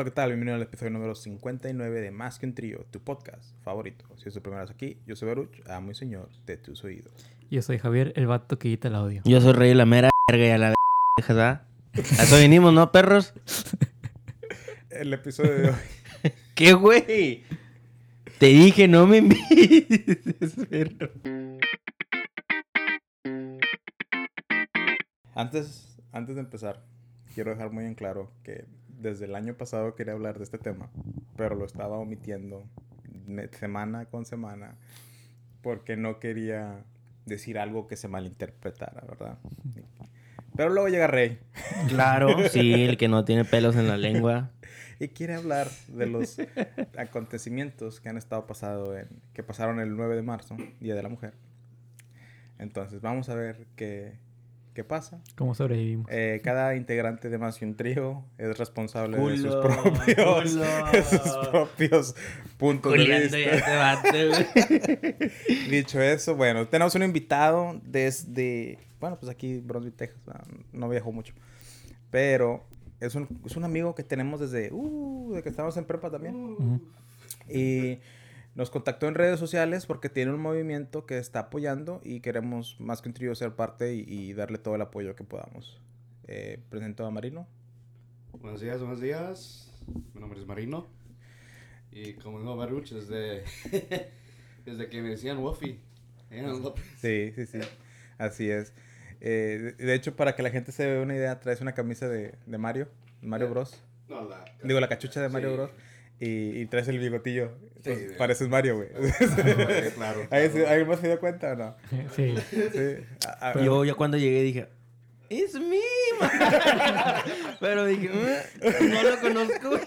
Hola, ¿qué tal? Bienvenido al episodio número 59 de Más que un trío, tu podcast favorito. Si es tu primera vez aquí, yo soy Baruch, amo y señor de tus oídos. Yo soy Javier, el vato que quita el audio. Yo soy rey la mera verga y a la verga, A eso venimos, ¿no, perros? El episodio de hoy. ¿Qué, güey? Te dije, no me invites, perro. Antes, antes de empezar, quiero dejar muy en claro que desde el año pasado quería hablar de este tema, pero lo estaba omitiendo semana con semana porque no quería decir algo que se malinterpretara, ¿verdad? Pero luego llega Rey Claro, sí, el que no tiene pelos en la lengua. y quiere hablar de los acontecimientos que han estado pasado en, que pasaron el 9 de marzo, Día de la Mujer. Entonces, vamos a ver qué, qué pasa. ¿Cómo sobrevivimos? Eh, cada integrante de Más que un Trío es responsable de sus propios, de sus propios puntos de Culeando vista. este güey. Dicho eso, bueno, tenemos un invitado desde, bueno, pues aquí, Brunswick, Texas. ah, No viajó mucho. Pero es un, es un amigo que tenemos desde, uh, de que estábamos en prepa también. Y nos contactó en redes sociales porque tiene un movimiento que está apoyando y queremos más que un trío ser parte y, y darle todo el apoyo que podamos. Eh, presento a Marino. Buenos días, buenos días. Mi nombre es Marino. Y como dijo Baruch, desde, desde que me decían Wofi. López. Sí, sí, sí. Así es. Eh, de hecho, para que la gente se vea una idea, traes una camisa de, de Mario, Mario Eh, Bros. No, la, Digo, la cachucha de Mario Sí. Bros. Y, y traes el bigotillo. Entonces, de- pareces Mario, güey. Sí, claro. ¿Ahí- claro. ¿Alguien más se dio cuenta o no? Sí. Sí. A- a- Yo ya cuando llegué dije, es mí, man". Pero dije, "Mm, no lo conozco.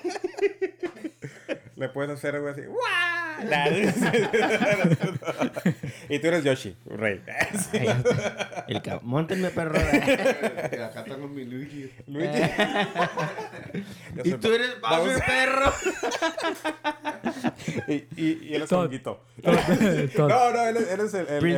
Le puedes hacer algo así. Y tú eres Yoshi, rey. El cab... Móntenme, perro. Y acá tengo mi Luigi. Luigi. Y tú eres Bowser, perro. Y, y, y él es Todd. honguito. No, no, él es, él es el, el, el,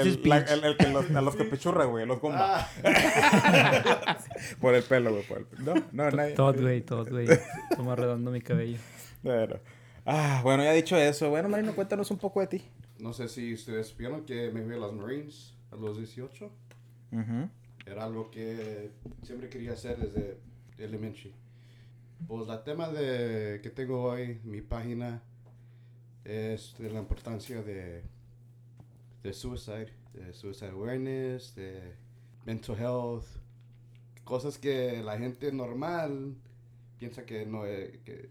el- el que los, a los que pechurra, güey, los gomba. Ah, Por el pelo, güey, por el. No, no, nadie. Todd, güey, Todd, güey. Toma redondo mi cabello. Bueno. Ah, bueno, ya dicho eso, bueno, Marino, cuéntanos un poco de ti. no sé si ustedes supieron que me fui a los Marines a los 18. Ujú. Era algo que siempre quería hacer desde elementary. Pues el tema de, que tengo hoy, mi página, es de la importancia de, de suicide, de suicide awareness, de mental health, cosas que la gente normal piensa que no es, que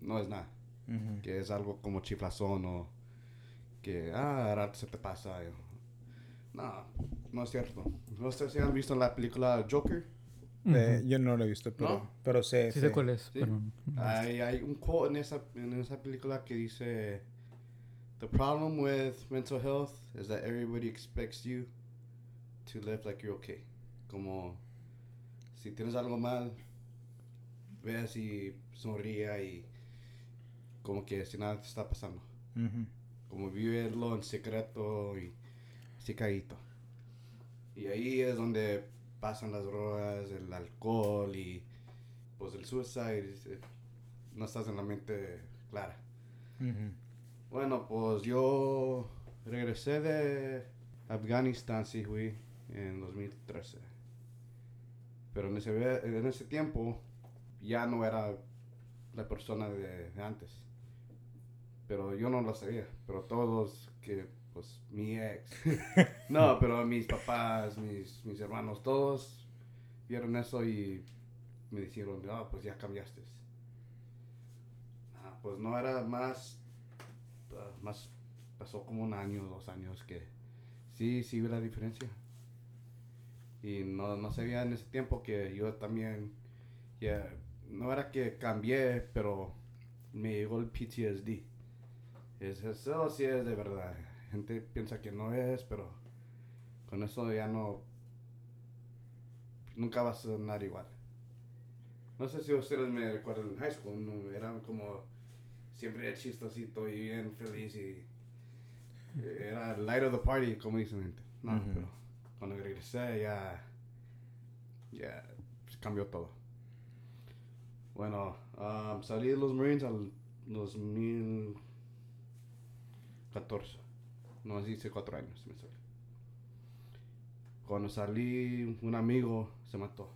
no es nada, Ujú. que es algo como chiflazón o que, ah, rato se te pasa. yo, No, no es cierto. No sé si han visto la película Joker. Eh, Ujú. yo no lo he visto, pero, ¿No? pero sé. Sí sé. sé cuál es, Sí. pero... Hay, hay un quote en esa, en esa película que dice: The problem with mental health is that everybody expects you to live like you're okay. Como si tienes algo mal, veas y sonría y como que si nada te está pasando. Como vivirlo en secreto y secadito. Y ahí es donde pasan las drogas, el alcohol y pues el suicide. No estás en la mente clara. Bueno, pues yo regresé de Afganistán, sí, fui en 2013. Pero en ese, en ese tiempo ya no era la persona de, de antes. Pero yo no lo sabía. Pero todos que, pues, mi ex. no, pero mis papás, mis, mis hermanos, todos vieron eso y me dijeron, ah, pues ya cambiaste. Ah, pues no era más, ah, más, pasó como un año, dos años que sí, sí vi la diferencia. Y no, no sabía en ese tiempo que yo también, ya, no era que cambié, pero me llegó el PTSD. Es, eso sí es de verdad. Gente piensa que no es, pero con eso ya no, nunca vas a sonar igual. No sé si ustedes me recuerdan en high school, no, era como siempre chistosito y bien feliz y eh, era light of the party, como dicen gente. No, pero cuando regresé ya, ya cambió todo. Bueno, um, salí de los Marines al 2014. No, hice cuatro años. Me salí. Cuando salí, un amigo se mató.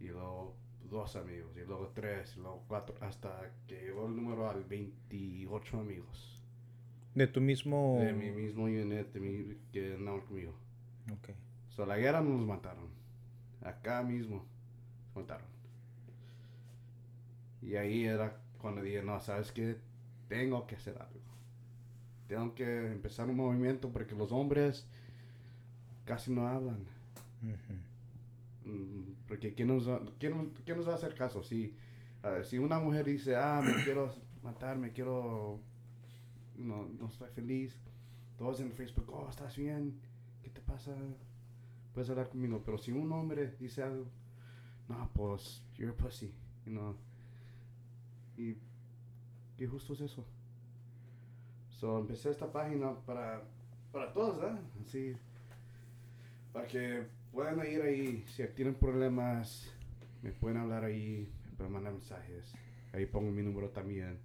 Y luego dos amigos, y luego tres, y luego cuatro, hasta que llegó el número al 28 amigos. De tu mismo... De mi mismo unit, de mi, que andaban conmigo. Ok. So, la guerra nos mataron. Acá mismo nos mataron. Y ahí era cuando dije, no, ¿sabes qué? Tengo que hacer algo. Tengo que empezar un movimiento porque los hombres casi no hablan. Mm, Porque ¿quién nos, va, quién, quién nos va a hacer caso? Si, si una mujer dice, ah, me quiero matar, me quiero... No, no estoy feliz. Todos en Facebook, oh, ¿estás bien? ¿Qué te pasa? Puedes hablar conmigo. Pero si un hombre dice algo, no, pues, you're a pussy, you know. Y qué justo es eso. So, empecé esta página para, para todos, ¿eh? Así, para que puedan ir ahí, si tienen problemas, me pueden hablar ahí, me pueden mandar mensajes. Ahí pongo mi número también.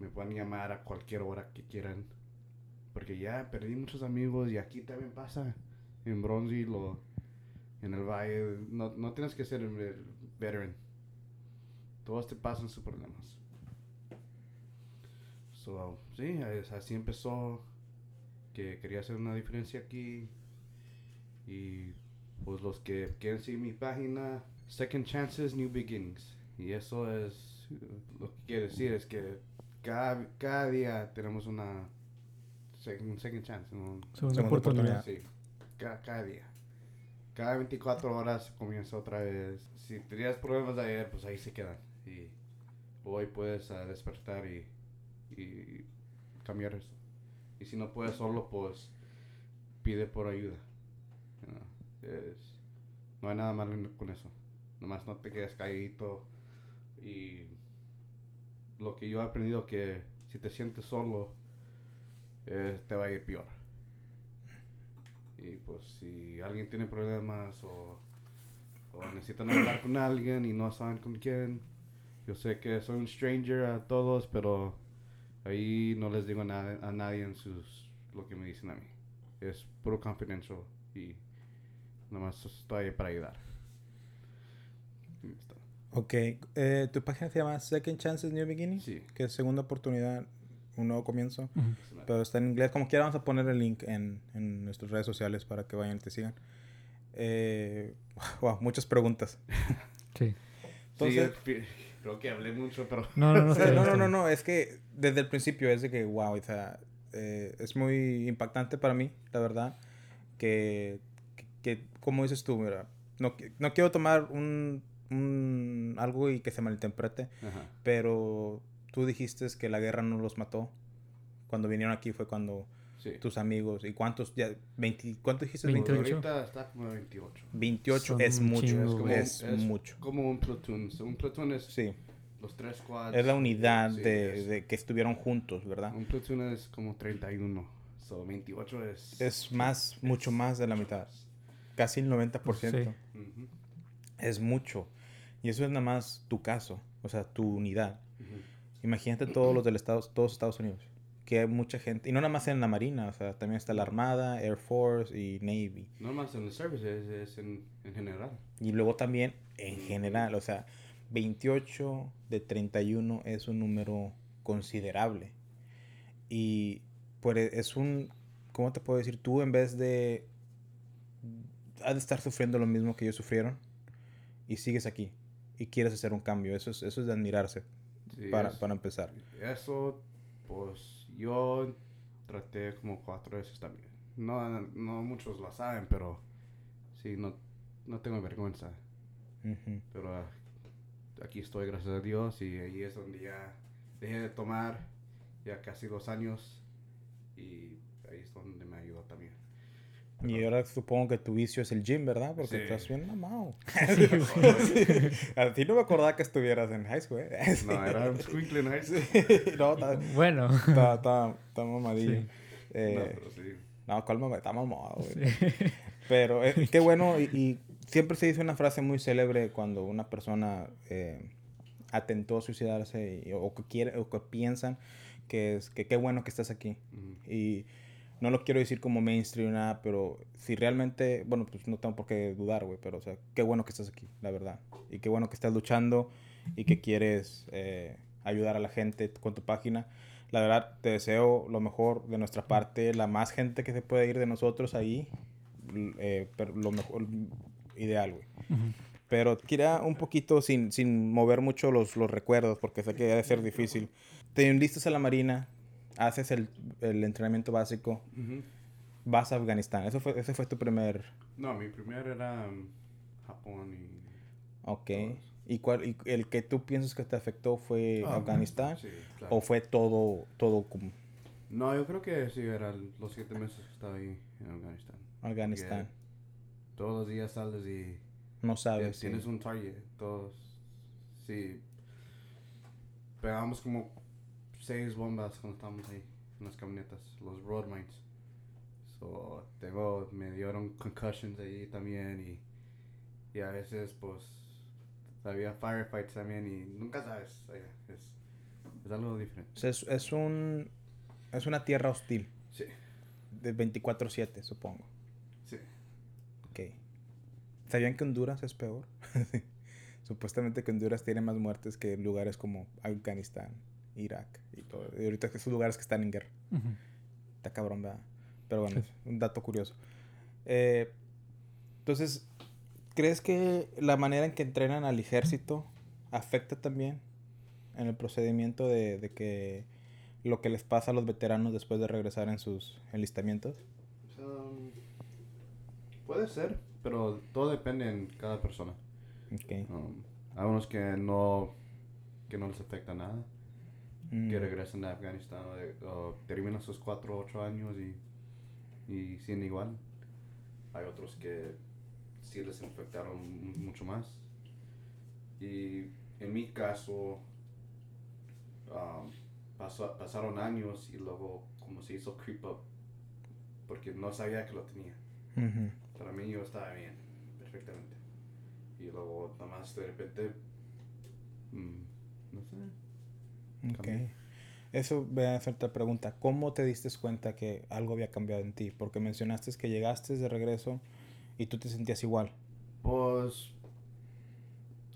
Me pueden llamar a cualquier hora que quieran. Porque ya perdí muchos amigos y aquí también pasa. En Bronzeville o en el Valle. No, no tienes que ser ve- veteran. Todos te pasan sus problemas. So, sí, así empezó. Que quería hacer una diferencia aquí. Y pues los que quieren seguir mi página, Second Chances, New Beginnings. Y eso es lo que quiere decir, es que cada, cada día tenemos una sec- un second chance. un- Segunda, Segunda oportunidad. Sí, cada, cada día. Cada 24 horas comienza otra vez. Si tenías problemas de ayer, pues ahí se quedan. Y hoy puedes ah, despertar y, y cambiar eso. Y si no puedes solo, pues pide por ayuda. You know, es- no hay nada malo con eso. Nomás no te quedes calladito. Y lo que yo he aprendido que si te sientes solo, eh, te va a ir peor. Y pues si alguien tiene problemas o, o necesitan hablar con alguien y no saben con quién, yo sé que soy un stranger a todos, pero ahí no les digo nada a nadie en sus lo que me dicen a mí. Es puro confidential y nomás estoy ahí para ayudar. Ok. eh, ¿Tu página se llama Second Chances New Beginnings? Sí. Que es segunda oportunidad, un nuevo comienzo. Pero está en inglés. Como quiera, vamos a poner el link en, en nuestras redes sociales para que vayan y te sigan. Eh, wow, muchas preguntas. Sí. Entonces- Sí, creo que hablé mucho, pero No, no, no. no, no, no, no, es que desde el principio es de que, wow, o sea, eh, es muy impactante para mí, la verdad, que, que, que, como dices tú, mira, no, no quiero tomar un, un- algo y que se malinterprete, Ajá. pero tú dijiste que la guerra no los mató. Cuando vinieron aquí fue cuando Sí. tus amigos, ¿y cuántos? Ya, 20, ¿Cuánto dijiste? Pues 28. ahorita está como 28. 28 Son es mucho, es, güey. es mucho. Como un platoon. Un platoon es Sí, los tres squads. es la unidad Sí, de, es- de que estuvieron juntos, ¿verdad? Un platoon es como 31. So 28 es. Es más, mucho más de la mitad. Casi el 90%. Sí. Ujú, Es mucho. Y eso es nada más tu caso, o sea, tu unidad. ujú. Imagínate todos los del Estado, todos Estados Unidos. Que hay mucha gente, y no nada más en la Marina, o sea, también está la Armada, Air Force y Navy. No más en el service, es, es en, en general. Y luego también en general, o sea, 28 de 31 es un número considerable. Y pues es un, ¿cómo te puedo decir? Tú en vez de, has de estar sufriendo lo mismo que ellos sufrieron y sigues aquí y quieres hacer un cambio. Eso es, eso es de admirarse Sí, para, es- para empezar. Eso, pues yo traté como cuatro veces también. No, no muchos lo saben, pero sí, no, no tengo vergüenza. Pero ah, aquí estoy, gracias a Dios, y ahí es donde ya dejé de tomar ya casi dos años y ahí es donde me ayudó también. Y ahora supongo que tu vicio es el gym, ¿verdad? Porque Sí. estás bien mamado. A ti no me acordaba que estuvieras en high school, ¿eh? No, era un squinkle en high school. no, está, Bueno. está, está, está mamadillo. Sí. Eh, No, pero sí. no, ¿cuál mamá? Está mamado, güey. Sí. Pero eh, qué bueno y, y siempre se dice una frase muy célebre cuando una persona eh, atentó a suicidarse y- o que quiere o que piensan que es que qué bueno que estás aquí. Y no lo quiero decir como mainstream nada, pero si realmente, bueno, pues no tengo por qué dudar, güey, pero o sea, qué bueno que estás aquí, la verdad. Y qué bueno que estás luchando y que quieres eh, ayudar a la gente con tu página. La verdad, te deseo lo mejor de nuestra parte, la más gente que se puede ir de nosotros ahí, eh, pero lo mejor, ideal, güey. Pero quería un poquito, sin, sin mover mucho los, los recuerdos, porque sé que debe ser difícil. Te enlistas a la Marina, haces el, el entrenamiento básico, vas a Afganistán. Eso fue, ese fue tu primer... No, mi primer era um, Japón y... Ok. ¿Y, cuál, y el que tú piensas que te afectó fue Ah, Afganistán? Sí, claro. ¿O fue todo, todo como No, yo creo que sí, eran los siete meses que estaba ahí en Afganistán. Afganistán? Todos los días sales y No sabes. sí. tienes un target. Todos, sí. Pegamos como seis bombas cuando estábamos ahí en las camionetas, los road mines. So, tengo, me dieron concussions ahí también y, y a veces pues había firefights también y nunca sabes, es, es algo diferente. Es, es un... Es una tierra hostil. Sí, De 24-7, supongo. sí. Ok. ¿Sabían que Honduras es peor? Supuestamente que Honduras tiene más muertes que lugares como Afganistán, Irak y todo. Y ahorita que esos lugares que están en guerra. Ujú. Está cabrón, ¿verdad? Pero bueno, Sí. es un dato curioso. Eh, entonces, ¿crees que la manera en que entrenan al ejército afecta también en el procedimiento de, de que lo que les pasa a los veteranos después de regresar en sus enlistamientos? Um, puede ser, pero todo depende en cada persona. Ok. Um, hay unos que no, que no les afecta nada, Mm, que regresan a Afganistán o, de- o terminan sus 4 o 8 años y, y siguen igual. Hay otros que sí les infectaron mu- mucho más. Y en mi caso, um, pasó- pasaron años y luego como se hizo creep up, porque no sabía que lo tenía. Para mí yo estaba bien, perfectamente. Y luego nada más de repente, mm, no sé. Ok. Cambió. Eso voy a hacer otra pregunta. ¿Cómo te diste cuenta que algo había cambiado en ti? Porque mencionaste que llegaste de regreso y tú te sentías igual. Pues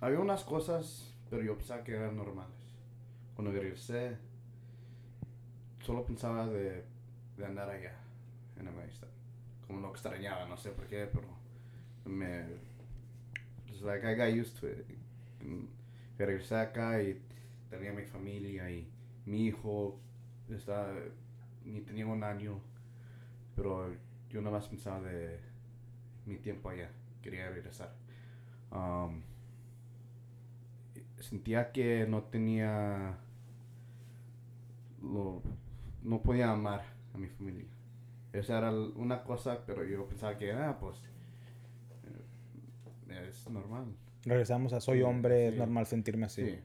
había unas cosas, pero yo pensaba que eran normales. Cuando regresé, solo pensaba de, de andar allá, en Afganistán. Como lo extrañaba, no sé por qué, pero me... It's like I got used to it. Mm, Regresé acá y tenía mi familia y mi hijo está, ni tenía un año, pero yo nada más pensaba de mi tiempo allá, quería regresar. Um, sentía que no tenía, lo, no podía amar a mi familia. Esa era una cosa, pero yo pensaba que, ah, pues, eh, es normal. Regresamos a soy Sí, hombre, es normal sentirme así. Sí.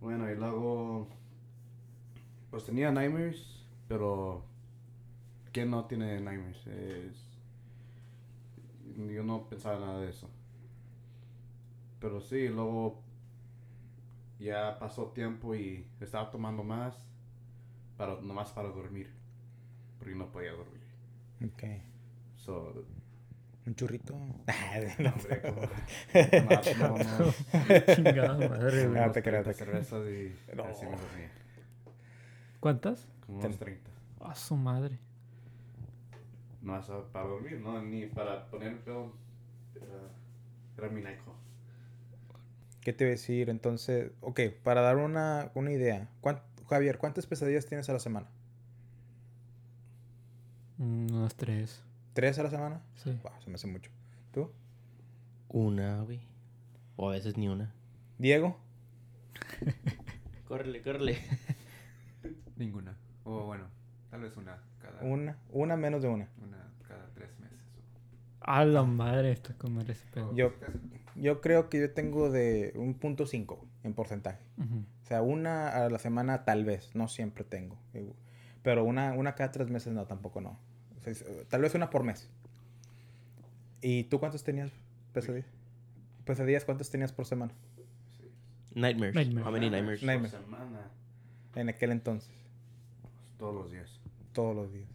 Bueno, y luego, pues tenía nightmares, pero ¿quién no tiene nightmares? Es, yo no pensaba nada de eso. Pero sí, luego ya pasó tiempo y estaba tomando más, para, nomás para dormir, porque no podía dormir. Ok. So, Un churrito. no, hombre, como- nomás tomamos Chingada madre, güey. Ah, unos te creo, 30 te y No. así me dormía. ¿Cuántas? Como Ten- unos 30. A su madre. No es para dormir, no, ni para poner el pedo. Era, era mi Nike. ¿Qué te voy a decir? Entonces, ok, para dar una, una idea. ¿cuán- Javier, ¿cuántas pesadillas tienes a la semana? Mm, Unos tres. ¿Tres a la semana? Sí. Wow, se me hace mucho. ¿Tú? Una, güey. O a veces ni una. ¿Diego? Córrele, córrele. Ninguna. O bueno, tal vez una cada, Una. Una menos de una. una cada tres meses. A la madre, esto comer ese pedo. Yo, yo creo que yo tengo de un punto cinco en porcentaje. O sea, una a la semana tal vez, no siempre tengo. Pero una, una cada tres meses no, tampoco no. O sea, es- tal vez una por mes. ¿Y tú cuántos tenías? Pesadillas. Pesadillas, ¿cuántas tenías por semana? Nightmares. Nightmares. How many nightmares? Night- Por semana, En aquel entonces. pues, todos los días. Todos los días.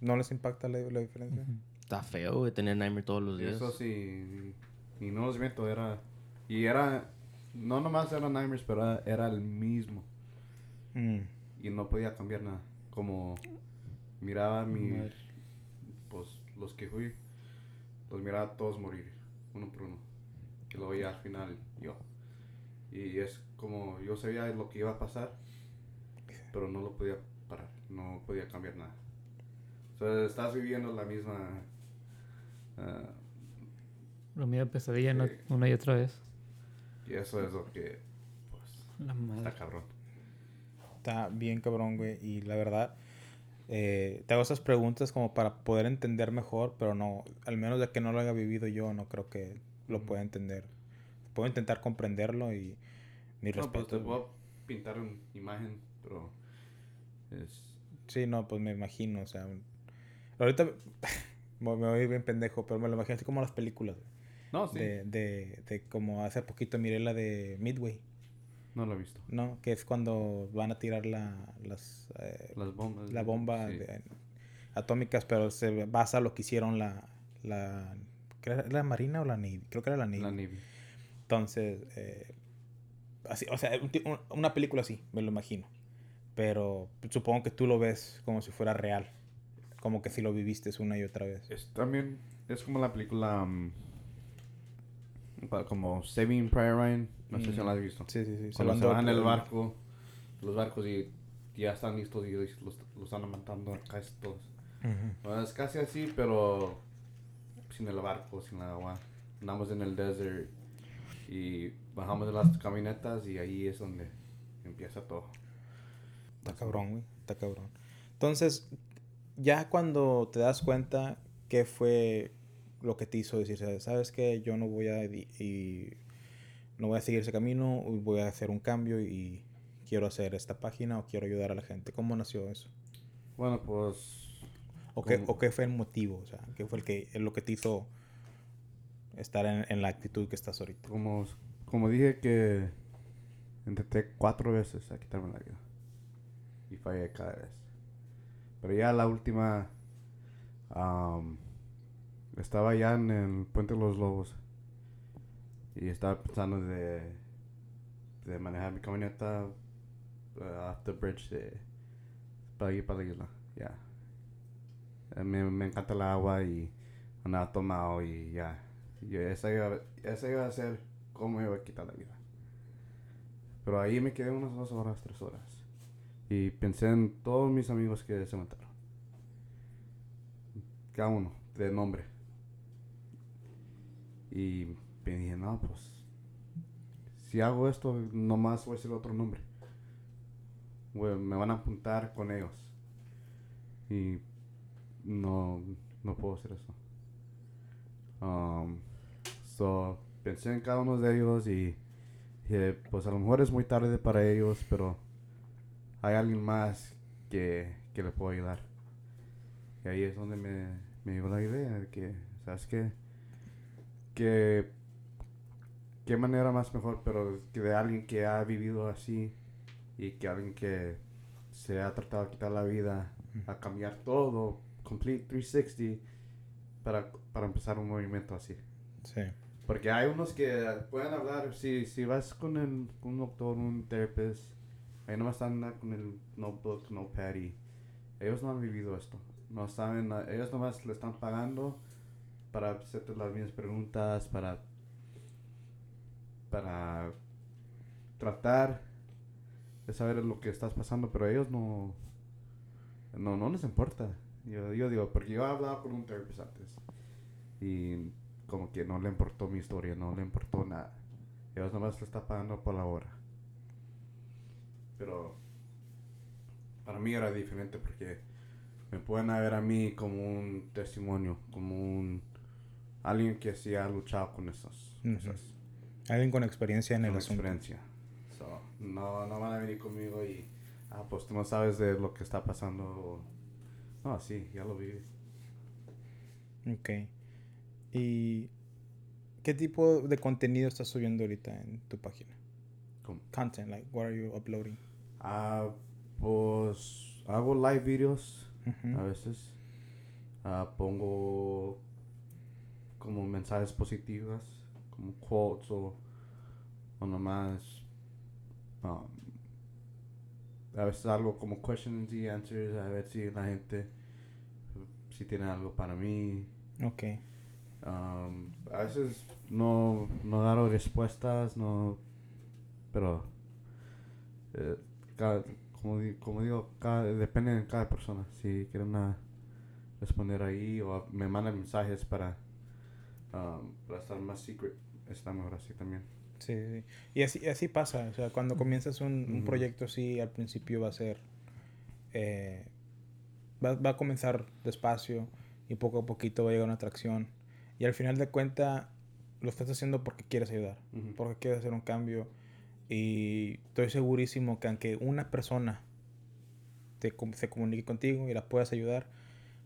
¿No les impacta la, la diferencia? Está feo, güey, tener nightmare todos los días. eso sí, y no los miento, era... Y era... No nomás era Nightmares, pero era, era el mismo. Mm. Y no podía cambiar nada. Como miraba mi... Madre. Pues los que fui, los miraba todos morir, uno por uno. Y luego ya al final yo. Y es como yo sabía lo que iba a pasar, pero no lo podía parar, no podía cambiar nada. Sea, estás viviendo la misma... ah, Lo mío pesadilla una y otra vez. y eso es lo que... Pues, La madre. está cabrón. Está bien cabrón, güey. Y la verdad, eh, te hago esas preguntas como para poder entender mejor, pero no, al menos de que no lo haya vivido yo, no creo que lo pueda entender. Puedo intentar comprenderlo y mi No, pues respeto. te voy a pintar una imagen, pero es... Sí, no, pues me imagino, o sea, ahorita me voy bien pendejo, pero me lo imagino así como las películas, No, sí. de, de, de como hace poquito miré la de Midway, No lo he visto. ¿no? Que es cuando van a tirar la, las, eh, Las bombas. la bomba sí. de- atómicas, pero se basa en lo que hicieron la, la, ¿qué era la Marina o la Navy? Creo que era la Navy. La Navy. Entonces, eh, así, o sea, un ti- un- una película así, me lo imagino. Pero supongo que tú lo ves como si fuera real. Como que si lo viviste una y otra vez. Es también, es como la película, mm, como Saving Private Ryan, no sé si Mm. la has visto. Sí, sí, sí. Cuando se van en el barco, los barcos y ya están listos y los, los están matando casi todos. Bueno, es casi así, pero sin el barco, sin el agua. Andamos en el desert y bajamos de las camionetas y ahí es donde empieza todo. Está cabrón, güey. Está cabrón. Entonces, ya cuando te das cuenta qué fue lo que te hizo decir, ¿sabes? ¿sabes qué? Yo no voy a y no voy a seguir ese camino, voy a hacer un cambio y quiero hacer esta página o quiero ayudar a la gente. ¿Cómo nació eso? Bueno, pues ¿O qué, o qué fue el motivo? O sea, ¿qué fue el que, lo que te hizo estar en, en la actitud que estás ahorita? como, como dije que intenté cuatro veces a quitarme la vida. Y fallé cada vez. Pero ya la última... am, estaba ya en el Puente de los Lobos. Y estaba pensando de, de manejar mi camioneta uh, off the bridge de, para ir para la isla. Ya. Eh, Me, me encanta el agua y andaba tomado y ya. Y esa iba, iba a ser cómo iba a quitar la vida. Pero ahí me quedé unas dos horas, tres horas. Y pensé en todos mis amigos que se mataron. Cada uno, de nombre. Y me dije, no, pues. Si hago esto, nomás voy a decir otro nombre. Güey, me van a apuntar con ellos. Y no, no puedo hacer eso. Um, so, pensé en cada uno de ellos y dije, pues a lo mejor es muy tarde para ellos, pero hay alguien más que, que le puedo ayudar. Y ahí es donde me, me llegó la idea de que, ¿sabes qué? Que, qué manera más mejor, pero que de alguien que ha vivido así y que alguien que se ha tratado de quitar la vida, a cambiar todo, complete 360, para, para empezar un movimiento así. Sí. Porque hay unos que pueden hablar, si, si vas con el, un doctor, un therapist, ahí nomás están con el notebook, notepad y ellos no han vivido esto. No saben, ellos nomás le están pagando para hacerte las mismas preguntas, para, para tratar de saber lo que estás pasando, pero ellos no, no, no les importa. Yo, digo, porque yo he hablado con un therapist antes y como que no le importó mi historia, no le importó nada. Ellos nomás le está pagando por la hora. Pero para mí era diferente porque me pueden ver a mí como un testimonio, como un alguien que sí ha luchado con esas Ujú. cosas. Alguien con experiencia en el con asunto. experiencia. So, no, no van a venir conmigo y, ah, pues tú no sabes de lo que está pasando. No, sí, ya lo viví. Ok. ¿Y qué tipo de contenido estás subiendo ahorita en tu página? ¿Cómo? Content, like, what are you uploading? Ah, pues hago live videos Ujú. a veces. Ah, pongo como mensajes positivos, como quotes o, o nomás. um, a veces algo como questions y answers, a ver si la gente si tiene algo para mí. Ok. Um, a veces no, no dar respuestas, no. Pero. eh, cada- como digo, cada- depende de cada persona. Si quieren ah, responder ahí o me mandan mensajes para, um, para estar más secret, está mejor así también. Sí, sí. Y así, así pasa. O sea, cuando comienzas un, un proyecto así, al principio va a ser. eh, va, va a comenzar despacio y poco a poquito va a llegar una atracción. Y al final de cuentas, lo estás haciendo porque quieres ayudar, porque quieres hacer un cambio. Y estoy segurísimo que aunque una persona te, se comunique contigo y la puedas ayudar,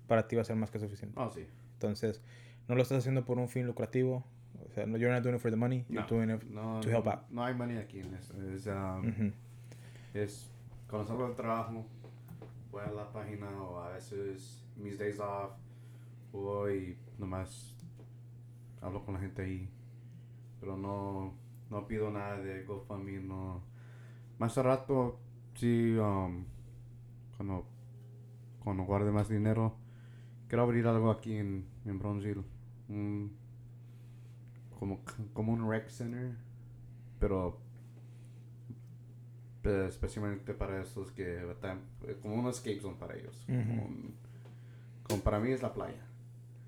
para ti va a ser más que suficiente. Oh, sí. Entonces, no lo estás haciendo por un fin lucrativo. O sea, no, you're not doing it for the money, you're No, doing it no, to help out. no hay money aquí en esto. Es, um, es cuando salgo del trabajo, voy a la página o a veces mis days off, voy y nomás hablo con la gente ahí. Pero no, no pido nada de GoFundMe, no. Más a rato, sí, um, cuando, cuando guarde más dinero, quiero abrir algo aquí en, en Bronzeville. Un- como, como un rec center, pero especialmente para estos que como un escape zone para ellos. como, Ujú. un- como para mí es la playa.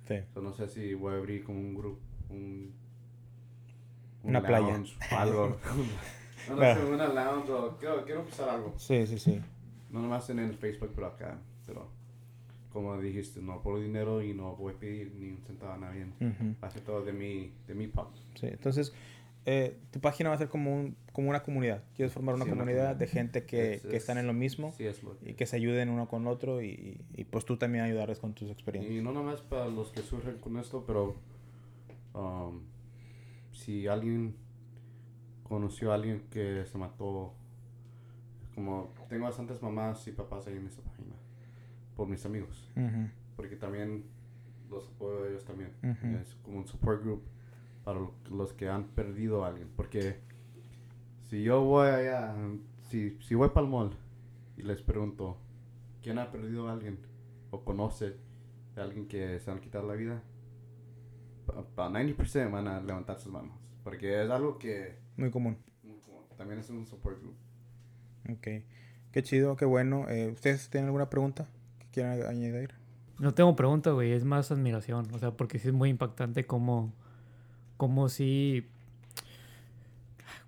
Sí. So, no sé si voy a abrir como un grupo, un, un Una playa. lounge algo. no, no sé, una lounge o quiero, quiero empezar algo. Sí, sí, sí. No nomás en el Facebook, pero acá. Pero como dijiste, no por dinero y no voy a pedir ni un centavo a nadie. Ujú. Va a ser todo de mi, de mi part. Sí, entonces, eh, tu página va a ser como, un, como una comunidad. Quieres formar una Sí, una comunidad comunidad. de gente que, Es- que están es- en lo mismo Sí, es lo y que se ayuden uno con otro y, y pues tú también ayudarles con tus experiencias. Y no nomás para los que surgen con esto, pero um, si alguien conoció a alguien que se mató, como tengo bastantes mamás y papás ahí en esa página, por mis amigos, porque también los apoyo a ellos también. Es como un support group para lo- los que han perdido a alguien, porque si yo voy allá, si, si voy para el mall y les pregunto, ¿quién ha perdido a alguien? O conoce de alguien que se han quitado la vida, para 90% van a levantar sus manos. Porque es algo que Muy común. también es un support group. Ok. Qué chido, qué bueno. Eh, ¿Ustedes tienen alguna pregunta quieran añadir? No tengo pregunta, güey, es más admiración. O sea, porque sí es muy impactante como, como si,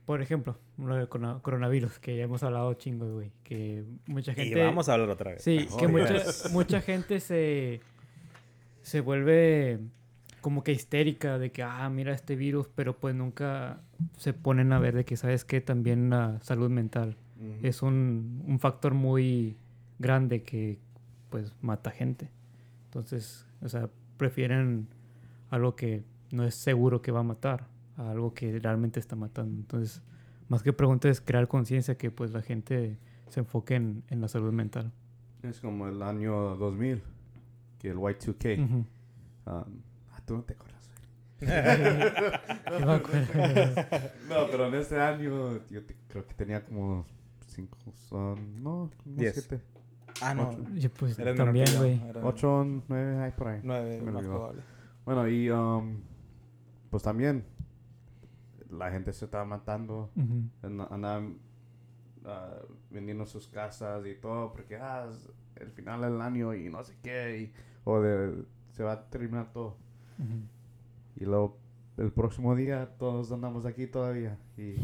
por ejemplo, lo del corona- coronavirus, que ya hemos hablado chingo, güey, que mucha gente... Y vamos a hablar otra vez. Sí, Oh, que mucha, gente se, se vuelve como que histérica de que, ah, mira este virus, pero pues nunca se ponen a ver de que, ¿sabes qué? También la salud mental es un, un factor muy grande que pues mata gente. Entonces, o sea, prefieren algo que no es seguro que va a matar a algo que realmente está matando. Entonces, más que pregunta es crear conciencia que pues la gente se enfoque en, en la salud mental. Es como el año 2000, que el Y2K. Ujú. Um, ah, tú no te acuerdas. No, pero en este año yo te- creo que tenía como cinco, son, no, como Ah, no. Ocho. Yo, pues menor también, güey. Eres ocho, nueve, ahí por ahí. Nueve, Se me más olvidó. probable. Bueno, y um, pues también la gente se estaba matando, Ujú. and- andaban ah, vendiendo sus casas y todo, porque ah, es el final del año y no sé qué, y- o de, se va a terminar todo. Ujú. Y luego el próximo día todos andamos aquí todavía. Y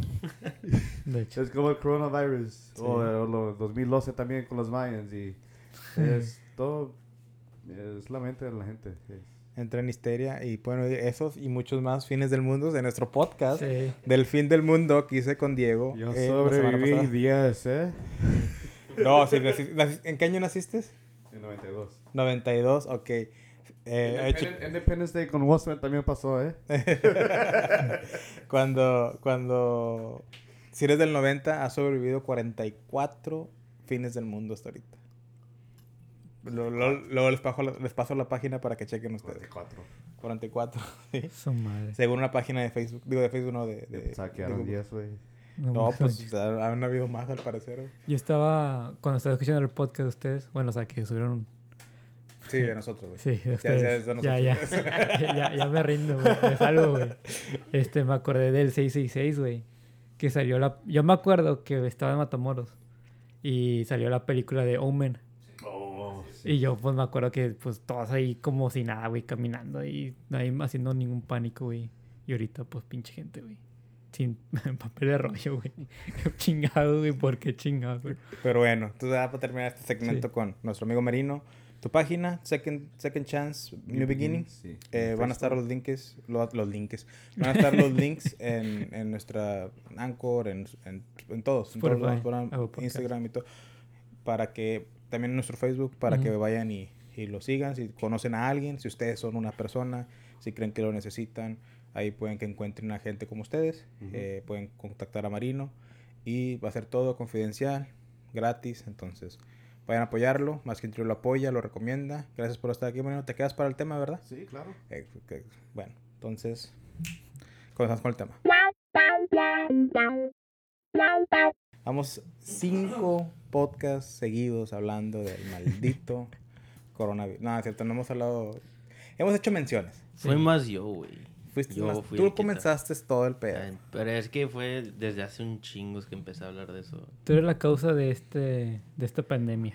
De hecho. es como el coronavirus. Sí. O, o lo 2012 también con los Mayans. Y es todo. Es la mente de la gente. es- Entra en histeria y pueden oír esos y muchos más fines del mundo de nuestro podcast Sí. del fin del mundo que hice con Diego. Yo eh, sobreviví pasada. 10, ¿eh? No, nací- ¿en qué año naciste? En 92. 92, ok. Eh, Independence, Independence Day con Smith también pasó, ¿eh? cuando, cuando, si eres del 90, has sobrevivido 44 fines del mundo hasta ahorita. Lo- lo- Luego les paso, la- les paso la página para que chequen ustedes. 44. 44, sí. Su madre. Según una página de Facebook. Digo, de Facebook no, de... de O Google. 10, güey. No, pues ha- han habido más al parecer. Yo estaba, cuando estaba escuchando el podcast de ustedes, bueno, o sea, que subieron, Sí, de nosotros, güey. sí, de Ya, ustedes. ya de ya, ya, nosotros. ya, ya me rindo, güey, me salgo, güey. Este, me acordé del 666, güey, que salió la, yo me acuerdo que estaba en Matamoros y salió la película de Omen. Oh, Y yo, pues, me acuerdo que, pues, todos ahí como si nada, güey, caminando y nadie haciendo ningún pánico, güey. Y ahorita, pues, pinche gente, güey. Sin papel de rollo, güey. chingado, güey, ¿por qué chingado, güey? Pero bueno, entonces ya para terminar este segmento Sí. con nuestro amigo Marino. Tu página, Second, Second Chance, New Beginning. Sí. Eh, van a estar los links, lo- los links, van a estar los links en, en nuestra Anchor, en, en, en todos, en todos Apple Podcast. Instagram y todo, para que, también en nuestro Facebook, para que vayan y, y lo sigan, si conocen a alguien, si ustedes son una persona, si creen que lo necesitan, ahí pueden que encuentren a gente como ustedes, eh, pueden contactar a Marino y va a ser todo confidencial, gratis, entonces vayan a apoyarlo, más que lo apoya, lo recomienda, gracias por estar aquí Marino, te quedas para el tema, ¿verdad? Sí, claro. Eh, Bueno, entonces, comenzamos con el tema. Vamos cinco podcasts seguidos hablando del maldito coronavirus. No, es cierto, no hemos hablado. Hemos hecho menciones. Fue más yo, güey. Fuiste Yo más- fui tú comenzaste todo el pedo. Ay, Pero es que fue desde hace un chingo que empecé a hablar de eso. Tú eres la causa de este de esta pandemia.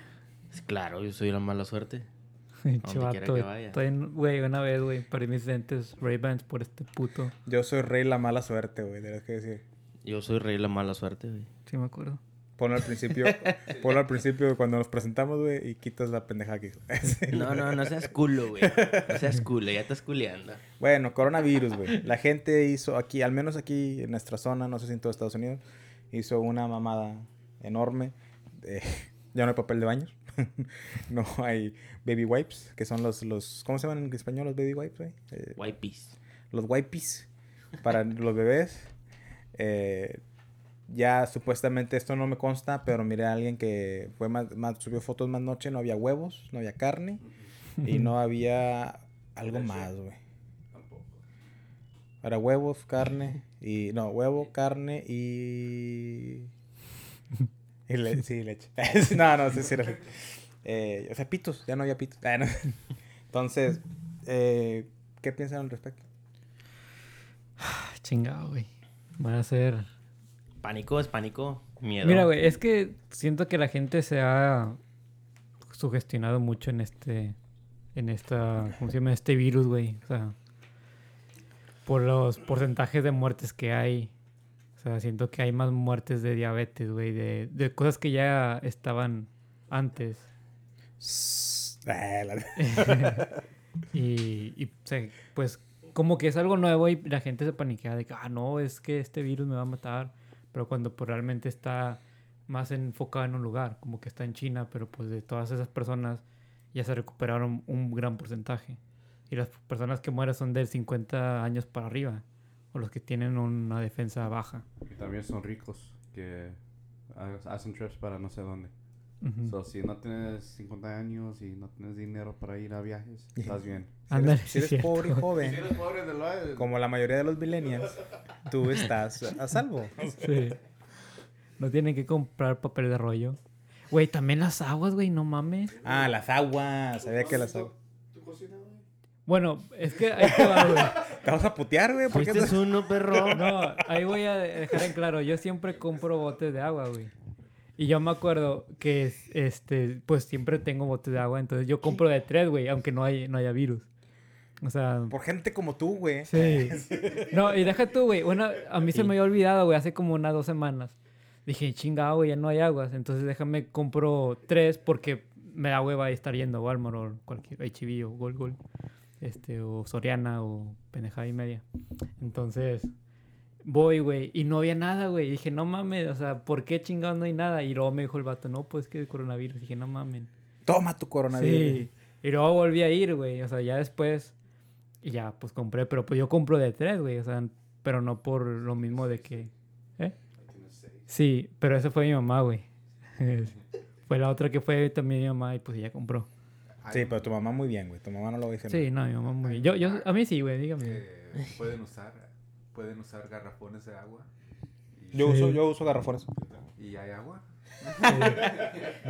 Es claro, yo soy la mala suerte. Pinche quiera vato, que güey. vaya. Estoy en- Güey, una vez, güey, perdí mis lentes Ray-Bans por este puto. Yo soy rey la mala suerte, güey, tienes que decir. Yo soy rey la mala suerte, güey. Sí, me acuerdo. Ponlo al principio, ponlo al principio cuando nos presentamos, güey, y quitas la pendeja que hizo. No, no, no seas culo, güey. No seas culo, ya estás culeando. Bueno, coronavirus, güey. La gente hizo aquí, al menos aquí en nuestra zona, no sé si en todo Estados Unidos, hizo una mamada enorme. Eh, ya no hay papel de baño. no hay baby wipes, que son los, los ¿cómo se llaman en español los baby wipes, güey? Eh, Wipes. los wipes para los bebés. Eh, ya supuestamente esto no me consta, pero miré a alguien que fue más, más- subió fotos más noche, no había huevos, no había carne y no había algo más, güey. Era huevos, carne y no, huevo, carne y y le- sí, leche. no, no sé si era leche. Eh, o sea, pitos, ya no había pitos. Ah, no. Entonces, eh, ¿qué piensan al respecto? Chingado, güey. Van a ser... Pánico es pánico. Miedo. Mira, güey, es que siento que la gente se ha sugestionado mucho en este... En esta... ¿Cómo se llama? Este virus, güey. O sea... Por los porcentajes de muertes que hay. O sea, siento que hay más muertes de diabetes, güey. De, de cosas que ya estaban antes. Ah, Y, y, o sea, pues como que es algo nuevo y la gente se paniquea de que, ah, no, es que este virus me va a matar. Pero cuando pues, realmente está más enfocado en un lugar, como que está en China, pero pues de todas esas personas ya se recuperaron un gran porcentaje. Y las personas que mueren son de 50 años para arriba, o los que tienen una defensa baja. Y también son ricos que ha- hacen trips para no sé dónde. Ujú. So, si no tienes 50 años y no tienes dinero para ir a viajes, estás bien. Si eres, si eres pobre y joven, eres pobre de lo como la mayoría de los millennials, tú estás a salvo. Sí. No tienen que comprar papel de rollo. Güey, también las aguas, güey, no mames. Ah, las aguas. Sabía que las aguas. Bueno, es que ahí te va, güey. ¿Te vas a putear, güey? ¿Por qué te- uno, perro. No, ahí voy a dejar en claro. Yo siempre compro botes de agua, güey. Y yo me acuerdo que, este, pues siempre tengo botes de agua. Entonces yo compro de tres, güey, aunque no, hay, no haya virus. O sea, Por gente como tú, güey. sí. No, y deja tú, güey. Bueno, a mí se me había olvidado, güey, hace como unas dos semanas. Dije, chingado, güey, ya no hay aguas. Entonces déjame, compro tres porque me da hueva estar yendo a Walmart o cualquier HB o Gol Gol. Este, o Soriana o pendejada y media. Entonces, voy, güey, y no había nada, güey. Dije, no mames, o sea, ¿por qué chingados no hay nada? Y luego me dijo el vato, no, pues que el coronavirus. Dije, no mames. Toma tu coronavirus. Sí. Y luego volví a ir, güey. O sea, ya después. Y ya, pues compré. Pero pues yo compro de tres, güey. O sea, pero no por lo mismo de que. ¿Eh? Sí, pero esa fue mi mamá, güey. fue la otra que fue también mi mamá y pues ella compró. Sí, pero tu mamá muy bien, güey. Tu mamá no lo dice. Sí, no, mi mamá muy bien. Yo, yo, a mí sí, güey, dígame. Eh, pueden usar, pueden usar garrafones de agua. y- Yo, uso, yo uso garrafones. ¿Y hay agua?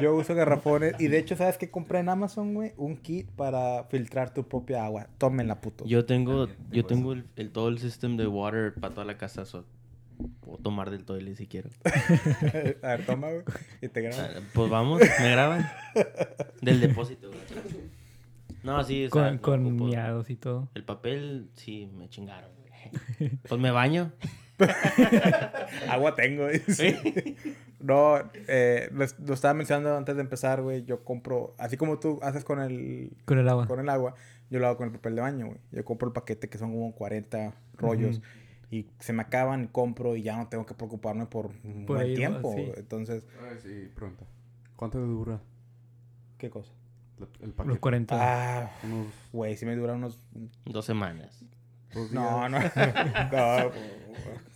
Yo uso garrafones. Y de hecho, ¿sabes qué compré en Amazon, güey? Un kit para filtrar tu propia agua. Tómenla, puto. Yo tengo, También yo tengo el, el- todo el sistema de water para toda la casa. so, puedo tomar del toilet si quiero. A ver, toma, güey. Y te grabo. Ah, Pues vamos, me graban. Del depósito. güey. No, sí, o sea, Con, con miados y todo. El papel, sí, me chingaron. Pues me baño. Agua tengo. dice. No, eh, lo, lo estaba mencionando antes de empezar, güey. Yo compro, así como tú haces con el, Con el agua. con el agua, yo lo hago con el papel de baño, güey. Yo compro el paquete que son como 40 rollos. Y se me acaban, compro y ya no tengo que preocuparme por un Por buen ahí, tiempo. sí. Entonces, Ay, sí, pronto. ¿Cuánto te dura ¿qué cosa? la- el paquete? Los 40. Ah, Unos güey, si me dura unos... Dos semanas. Dos No, días. no, no,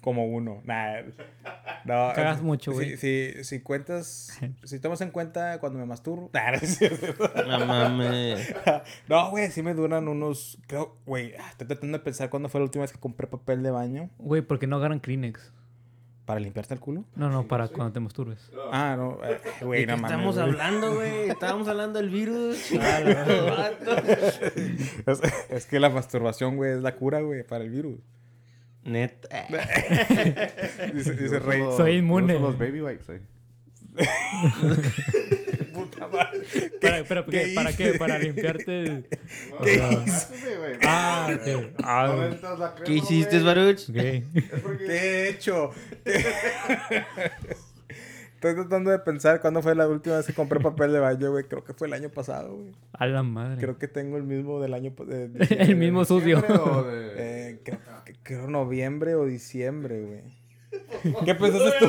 como uno. Nah. No, Cagas mucho, güey. Si, si, si cuentas, si tomas en cuenta cuando me masturbo. Nah, no es cierto. No mames. No, güey, sí me duran unos. Creo, güey, ah, estoy tratando de pensar cuándo fue la última vez que compré papel de baño Güey, ¿por qué no agarran Kleenex? Para limpiarte el culo. No, no, para cuando te masturbes. Ah, no, eh, ¿De güey, qué no mames. estamos güey. hablando, güey? Estábamos hablando del virus. Ah, Es, es que la masturbación, güey, es la cura, güey, para el virus. Neta. Dice, Rey. Soy inmune. los baby wipes, eh. ¿Para, pero, ¿Qué ¿qué? ¿Para qué? Para limpiarte el... ¿Qué o sea, hice? güey. Ah. Ah, crema, ¿Qué hiciste. Baruch? Ok. Es porque- ¿Qué he hecho? Estoy tratando de pensar cuándo fue la última vez que compré papel de baño, güey. Creo que fue el año pasado, güey. A la madre. Creo que tengo el mismo del año... de- de- el mismo sucio. ¿Diciembre o de- Eh, creo, que- creo noviembre o diciembre, güey. ¿Qué pensaste tú?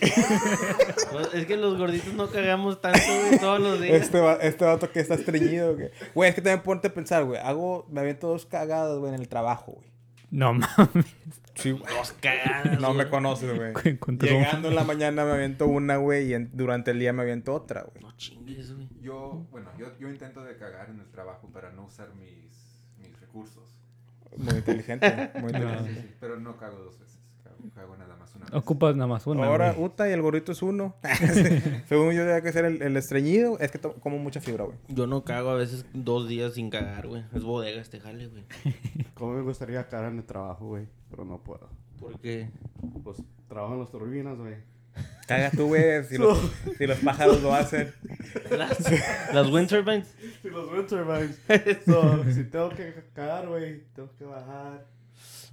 Pues, es que los gorditos no cagamos tanto, güey, todos los días. Este, va- este vato que está estreñido, güey. Güey, es que también ponte a pensar, güey. Hago... Me aviento dos cagadas, güey, en el trabajo, güey. No mames. Sí, güey. Dos cagadas. No me conoces, güey. Llegando en la mañana me aviento una, güey, y en- durante el día me aviento otra, güey. No chingues, güey. Yo, bueno, yo, yo intento de cagar en el trabajo para no usar mis, mis recursos. Muy inteligente, muy inteligente. Sí, sí, pero no cago dos veces. Cago, cago nada más una vez. Ocupas nada más una. Ahora, güey. Uta y el gorrito es uno. Según yo, debe que ser el, el estreñido. Es que como mucha fibra, güey. Yo no cago a veces dos días sin cagar, güey. Es bodega este jale, güey. ¿Cómo me gustaría cagar en el trabajo, güey? Pero no puedo. Porque Pues trabajo en las turbinas, güey. Caga tú, güey, si, los, si los pájaros lo hacen. las, las wind turbines. Y los wind turbines. So, si tengo que cagar, güey, tengo que bajar.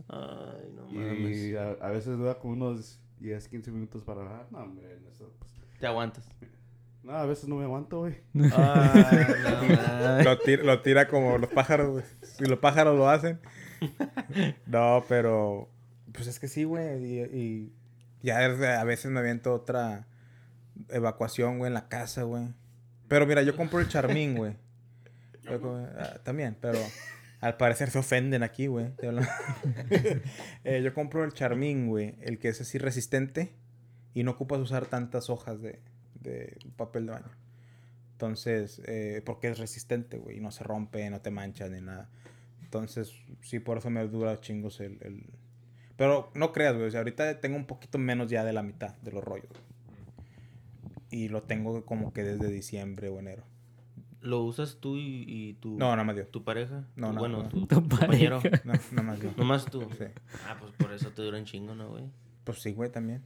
Ay, no Y mames. a, a veces dura como unos 10, 15 minutos para bajar. No, hombre, en eso, pues. Te aguantas. No, a veces no me aguanto, güey. Ay, no mames. Lo tira, lo tira como los pájaros, güey. Si los pájaros lo hacen. No, pero... Pues es que sí, güey. Y, y ya a veces me aviento otra evacuación, güey, en la casa, güey. Pero mira, yo compro el Charmín, güey. Yo ah, también, pero al parecer se ofenden aquí, güey. Eh, yo compro el Charmín, güey. El que es así resistente y no ocupas usar tantas hojas de, de papel de baño. Entonces, eh, porque es resistente, güey, y no se rompe, no te mancha ni nada. Entonces, sí, por eso me dura chingos el... el- Pero no creas, güey, o sea, ahorita tengo un poquito menos ya de la mitad de los rollos. Y lo tengo como que desde diciembre o enero. ¿Lo usas tú y, y tu, No, nada más yo. tu pareja? No, no, Bueno, no. tu, Tu tu compañero. pareja. No, nada más yo. Nomás tú. Sí. Ah, pues por eso te duran chingo, ¿no, güey? Pues sí, güey, también.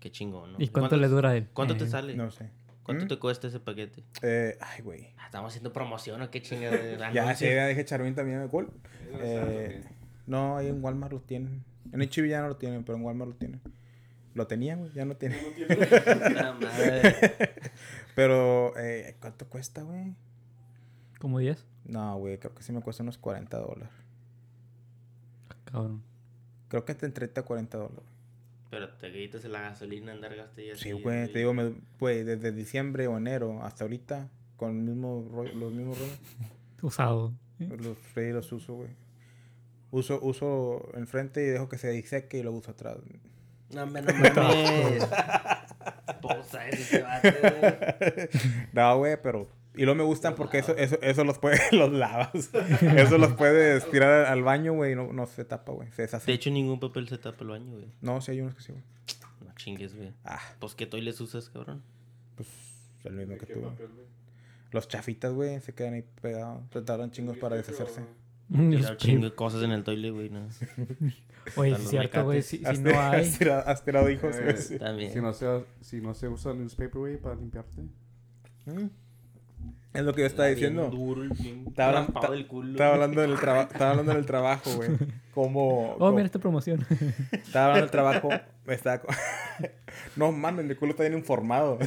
Qué chingón, ¿no? ¿Y cuánto le dura a él? ¿Cuánto te Eh, sale? No sé. ¿Cuánto ¿Mm? te cuesta ese paquete? Eh, ay, güey. Ah, estamos haciendo promoción o qué chingada. Ya, sí, ya dije Charmin también, me cool. Eh, no, ahí en Walmart lo tienen. En HB ya no lo tienen, pero en Walmart lo tienen. Lo tenían, güey, ya no tienen. La madre. Pero, eh, ¿cuánto cuesta, güey? ¿Como 10? No, güey, creo que sí me cuesta unos 40 dólares. Cabrón. Creo que entre 30 a 40 dólares. Pero te quitas la gasolina, andar gaste y así. Sí, güey, te digo, me- güey, desde diciembre o enero hasta ahorita, con el mismo rollo- los mismos rollos, Usado. los, sí, los uso, güey. Uso, uso enfrente y dejo que se diseque y lo uso atrás. No, hombre, no mames. Posa ese. No, güey, pero... Y luego me gustan porque eso, eso, eso los puede... los lavas. Eso los puedes tirar al baño, güey, y no, no se tapa, güey. Se De deshace. hecho, ningún papel se tapa el baño, güey. No, sí hay unos que sí, güey. No chingues, güey. Ah, Pues, ¿qué toiles usas, cabrón? pues el mismo ¿De que tú. papel? Los chafitas, güey, se quedan ahí pegados. Se tardan chingos para deshacerse. Tirar chingo de cosas en el toile, güey, no. Oye, es cierto, güey. Si, si no hay. has tirado, has tirado hijos, Eh, güey, sí. También. Si no, se, si no se usa newspaper, güey, para limpiarte. Mm. Es lo que yo estaba diciendo. duro, bien Estaba hablando- del culo. Estaba hablando del trabajo, estaba hablando del trabajo, güey. Como, Oh, como- mira esta promoción. estaba hablando del trabajo, me estaba No mames, mi culo está bien informado.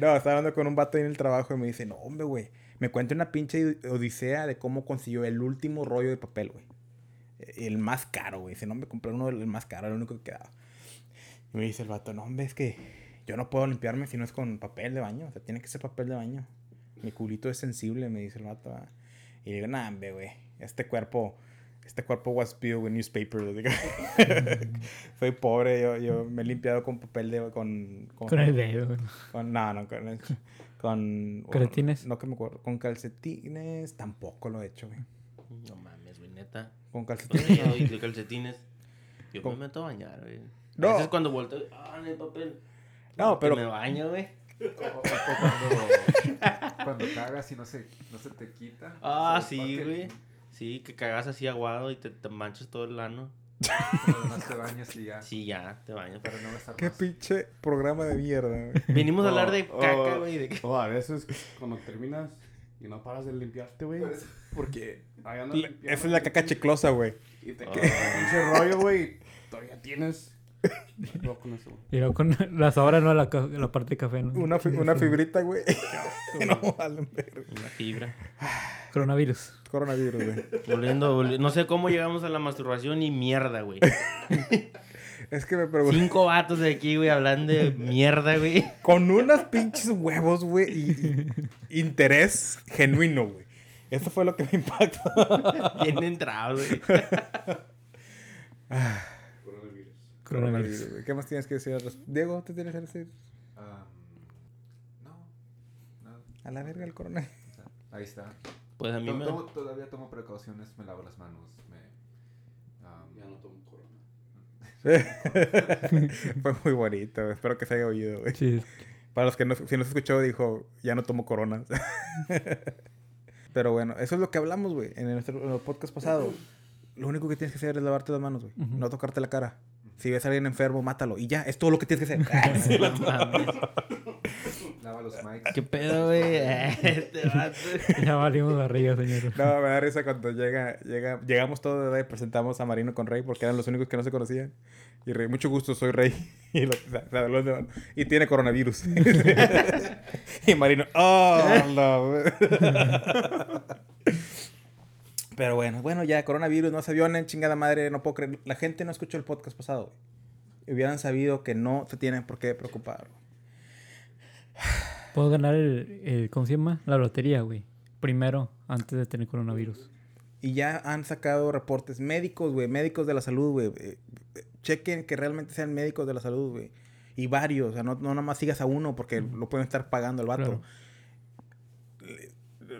no, estaba hablando con un vato ahí en el trabajo y me dice, "No, hombre, güey, me cuenta una pinche odisea de cómo consiguió el último rollo de papel, güey. El más caro, güey. Dice, no, me compré uno del más caro, el único que quedaba. Y me dice el vato, no, hombre, es que yo no puedo limpiarme si no es con papel de baño. O sea, tiene que ser papel de baño. Mi culito es sensible, me dice el vato. ah. Y le digo, nah, hombre, güey. Este cuerpo, este cuerpo was built with newspaper. Soy pobre, yo, yo me he limpiado con papel de... Con, ¿cómo Con se el dedo. Con, no, no, con... el- con ¿Calcetines? No, que me acuerdo. Con calcetines tampoco lo he hecho, güey. No mames, güey, neta. Con calcetines. yo calcetines. Yo ¿Cómo? me meto a bañar, güey. No. A veces cuando vuelto, ah, no hay papel. No, pero- Me baño, güey. O, o- cuando, cuando cagas y no se, no se te quita. Ah, sí, güey. Sí, que cagas así aguado y te, te manchas todo el ano. Pero no te bañas y ya. Sí, ya, te bañas. Para no estar Qué más. pinche programa de mierda, güey. Venimos a hablar Oh, de oh. caca, güey. de que- O a veces, cuando terminas y no paras de limpiarte, güey. Porque ahí andas La- limpiando Esa es la caca chiclosa, güey. Y te queda ese rollo, güey. Todavía tienes. Cuidado con eso, güey. Y luego con las horas, ¿no? La, la parte de café, ¿no? Una, fi- una fibrita, güey. no, valen verga. Una fibra. Coronavirus. Coronavirus, güey. Volviendo, volvi- no sé cómo llegamos a la masturbación y mierda, güey. Es que me pregunto. Cinco vatos de aquí, güey, hablando de mierda, güey. Con unos pinches huevos, güey. Y, y interés genuino, güey. Eso fue lo que me impactó. Bien entrado, güey. Coronavirus. Coronavirus. güey. ¿Qué más tienes que decir? Diego, ¿te tienes que decir? Am, no. Nada. A la verga el coronavirus. Ahí está. Pues a mí To- me... tomo- todavía tomo precauciones, me lavo las manos, me... Ya no tomo corona. Fue muy bonito. Espero que se haya oído, güey. Sí. Para los que no, si no se escuchó, dijo, ya no tomo coronas. Pero bueno, eso es lo que hablamos, güey, en, nuestro- en el podcast pasado. Lo único que tienes que hacer es lavarte las manos, güey. No tocarte la cara. Si ves a alguien enfermo, mátalo. Y ya, es todo lo que tienes que hacer. No mames. lava los mics. ¿Qué pedo, güey? Este vato. Ya valimos barriga, señor. no, me da risa cuando llega, llega, llegamos todos ¿verdad? y presentamos a Marino con Rey porque eran los únicos que no se conocían. Y Rey, mucho gusto, soy Rey. Y, lo- habló de mano. y tiene coronavirus. y Marino, oh, no. Güey". Pero bueno, bueno, ya, coronavirus, no se avionen, chingada madre, no puedo creer. La gente no escuchó el podcast pasado, güey. Hubieran sabido que no se tienen por qué preocupar. Puedo ganar el, el- ¿cómo se llama? La lotería, güey. Primero, antes de tener coronavirus. Y ya han sacado reportes médicos, güey, médicos de la salud, güey. eh, Chequen que realmente sean médicos de la salud, güey. Y varios, o sea, no, no nada más sigas a uno porque lo pueden estar pagando el vato.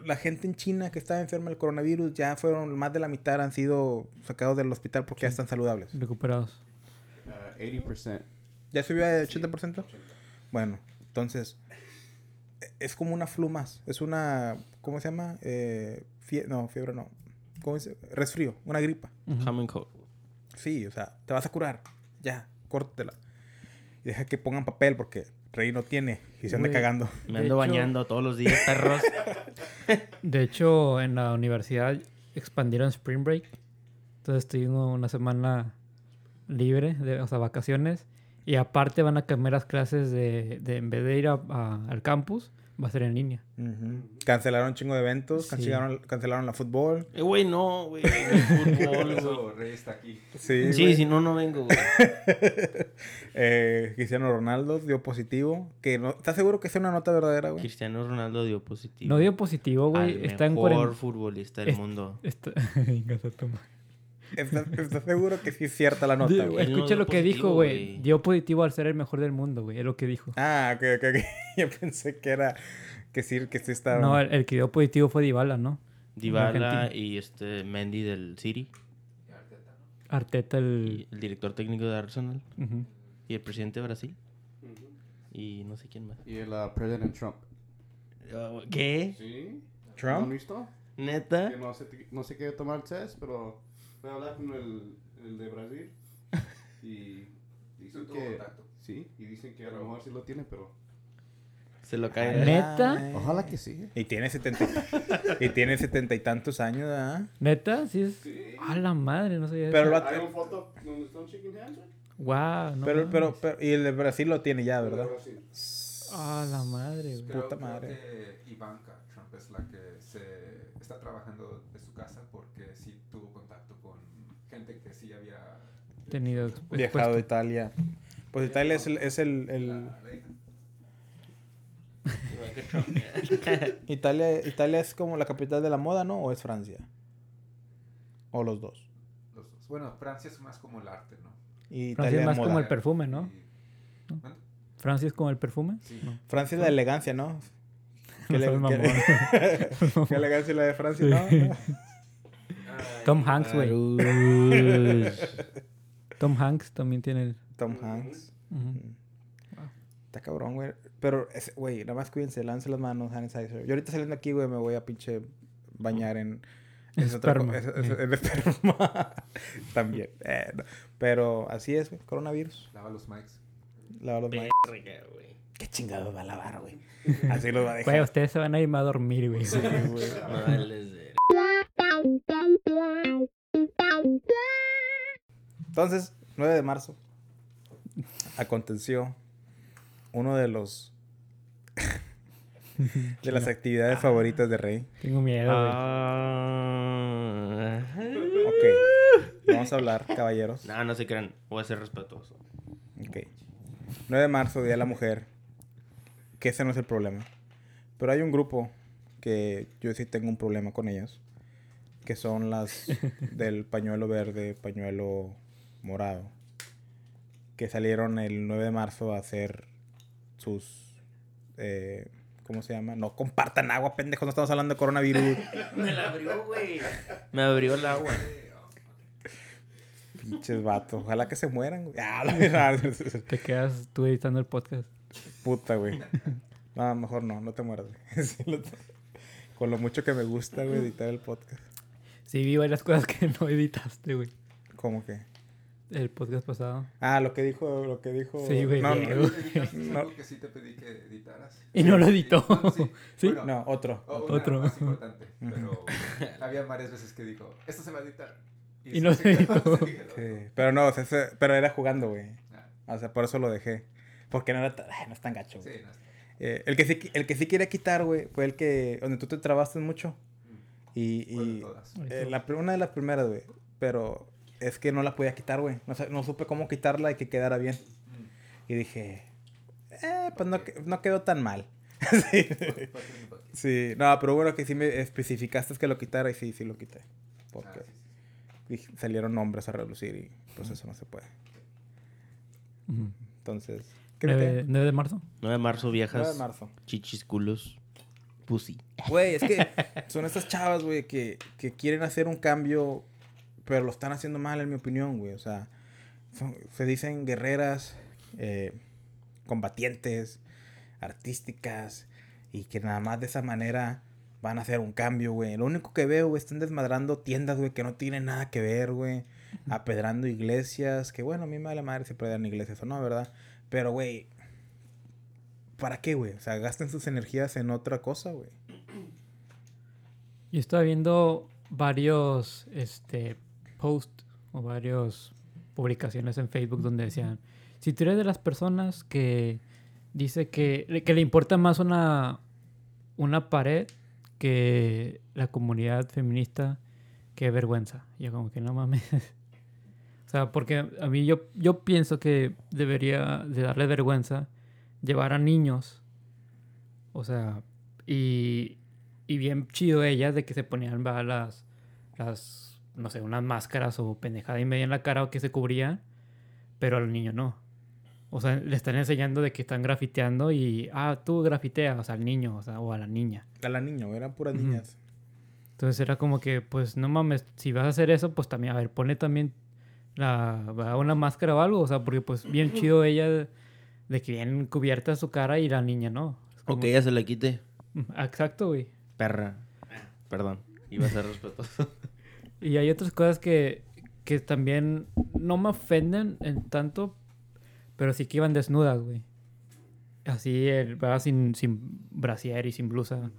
La gente en China que estaba enferma del coronavirus, ya fueron, más de la mitad han sido sacados del hospital porque ya están saludables. Recuperados. Uh, 80%. ¿Ya subió a 80%? Bueno, entonces, es como una flu más. Es una, ¿cómo se llama? Eh, fie- no, fiebre no. ¿Cómo se Resfrío, una gripa. Common cold. Sí, o sea, te vas a curar. Ya, córtela. Y deja que pongan papel porque Rey no tiene y se anda cagando. Me ando hecho- bañando todos los días, perros. De hecho, en la universidad expandieron Spring Break. Entonces tuvimos una semana libre, de, o sea, vacaciones. Y aparte van a cambiar las clases de, de en vez de ir al campus, va a ser en línea. Cancelaron un chingo de eventos, Sí. cancelaron, cancelaron la fútbol. Eh, güey, no, güey. el fútbol, güey. eso Rey está aquí. Sí, Sí, si no, no vengo, güey. Eh, Cristiano Ronaldo dio positivo. Que no, ¿Estás seguro que es una nota verdadera, güey? Cristiano Ronaldo dio positivo. No dio positivo, güey. Al Está en mejor cuarentena. futbolista del Es- mundo. Está... ¿Estás, estás seguro que sí es cierta la nota, güey? No Escucha dio lo que dijo, positivo, güey. güey. Dio positivo al ser el mejor del mundo, güey. Es lo que dijo. Ah, ok, ok, ok. Yo pensé que era... Que sí, que sí estaba... No, el, el que dio positivo fue Dybala, ¿no? Dybala y este Mendy del City. Arteta, Y el... el director técnico de Arsenal. Ujú. Y el presidente de Brasil. Y no sé quién más. Y el uh, President Trump. ¿Qué? ¿Sí? ¿No ¿Trump? han visto? ¿Neta? Que no se, no se quiere tomar el test, pero fue a hablar con el, el de Brasil. Y dicen que... contacto. Sí, y dicen que a lo mejor sí lo tiene, pero... Se lo cae. ¿Neta? Ay. Ojalá que sí. Y tiene setenta... y tiene setenta y tantos años, ¿verdad? ¿Neta? Sí es... Sí. A la madre, no sabía Pero eso. lo- Hay una foto donde están shaking hands, güey. Wow, no pero, pero, pero... Y el de Brasil lo tiene ya, ¿verdad? Brasil. A la madre, güey. Creo, Puta creo madre. que Ivanka Trump es la que se está trabajando de su casa porque sí tuvo contacto con gente que sí había... Tenido Viajado a. Italia. Pues Italia es el... Es el, el-. Italia, Italia es como la capital de la moda, ¿no? ¿O es Francia? O los dos. Los dos. Bueno, Francia es más como el arte, ¿no? Y Francia Italia es más moda. como el perfume, ¿no? ¿Francia es como el perfume? Sí. No. Francia es la elegancia, ¿no? No le- mamón. Qué elegancia la de Francia, ¿no? Tom Hanks, güey. Tom Hanks también tiene el... Tom Hanks. Ujú. Está cabrón, güey. Pero, ese- güey, nada más cuídense, lance las manos, hand sanitizer. Yo ahorita saliendo aquí, güey, me voy a pinche bañar en... es Esperma, es- es- eh. esperma. También. Eh, no. Pero así es, güey. Coronavirus. Lava los mics. Lava los güey. Qué chingados va a lavar, güey. Así los va a Güey, dejar. ustedes se van a ir a dormir, güey. Sí, güey. Entonces, 9 de marzo, aconteció uno de los de las actividades favoritas de Rey. Tengo miedo, güey. Ah. Ok, vamos a hablar, caballeros. No, no se crean. Voy a ser respetuoso. Ok. 9 de marzo, Día de la Mujer. Que ese no es el problema. Pero hay un grupo que yo sí tengo un problema con ellos. Que son las del pañuelo verde, pañuelo morado. Que salieron el 9 de marzo a hacer sus... eh, ¿Cómo se llama? No compartan agua, pendejos. No estamos hablando de coronavirus. Me la abrió, güey. Me abrió el agua. Pinches vatos. Ojalá que se mueran, güey. Ah, la. Te quedas tú editando el podcast. Puta, güey. No, mejor no, no te mueras, güey. Sí, lo- Con lo mucho que me gusta, güey, editar el podcast. Sí, vi varias cosas que no editaste, güey. ¿Cómo que? El podcast pasado. Ah, lo que dijo, lo que dijo. Sí, güey, No, no, ¿Editaste No. algo que sí te pedí que editaras? Y no lo editó. No, sí. ¿Sí? Bueno, no, otro. o- una Otro. más importante, pero había varias veces que dijo, esto se va a editar. Y sí no se editó. se quedó. Sí, pero no, o sea, ese- pero era jugando, güey. Ah, O sea, por eso lo dejé. Porque no era ay, no es tan gacho, sí, güey. no, está- Eh, el, que sí, el que sí quería quitar, güey, fue el que, donde tú te trabaste mucho. Y, de y todas. eh, la, una de las primeras, güey. Pero es que no la podía quitar, güey. No, no supe cómo quitarla y que quedara bien. Y dije, eh, pues no, que- no quedó tan mal. sí. Sí, no, pero bueno que sí me especificaste que lo quitara y sí, sí lo quité. Ah, Porque sí, sí. dije- salieron nombres a relucir y pues eso no se puede. Entonces, ¿qué 9, 9 de marzo. 9 de marzo, 9 viejas. de marzo. Chichis, culos. Pussy. Güey, es que son estas chavas, güey, que, que quieren hacer un cambio, pero lo están haciendo mal, en mi opinión, güey. O sea, son- se dicen guerreras, eh, combatientes, artísticas, y que nada más de esa manera van a hacer un cambio, güey. Lo único que veo, güey, están desmadrando tiendas, güey, que no tienen nada que ver, güey. Apedrando iglesias, que bueno, a mí me vale madre si apedran iglesias o no, ¿verdad? Pero, güey, ¿para qué, güey? O sea, gasten sus energías en otra cosa, güey. Yo estaba viendo varios este, posts o varias publicaciones en Facebook donde decían, si tú eres de las personas que dice que, que le importa más una, una pared que la comunidad feminista, qué vergüenza. Yo como que no mames. o sea, porque a mí yo, yo pienso que debería de darle vergüenza llevar a niños. O sea, y, y bien chido ellas de que se ponían va, las, las, no sé, unas máscaras o pendejada y media en la cara o que se cubrían, pero al niño no. O sea, le están enseñando de que están grafiteando y, ah, tú grafiteas, o sea, al niño o, sea, o a la niña. A la niña, eran puras niñas. Entonces era como que, pues no mames, si vas a hacer eso, pues también, a ver, ponle también la, una máscara o algo, o sea, porque pues bien chido ella de, de que bien cubierta su cara y la niña no. O que ella se le quite. Exacto, güey. Perra. Perdón. Iba a ser respetuoso. Y hay otras cosas que, que también no me ofenden en tanto, pero sí que iban desnudas, güey. Así, el, ¿verdad? Sin, sin brasier y sin blusa.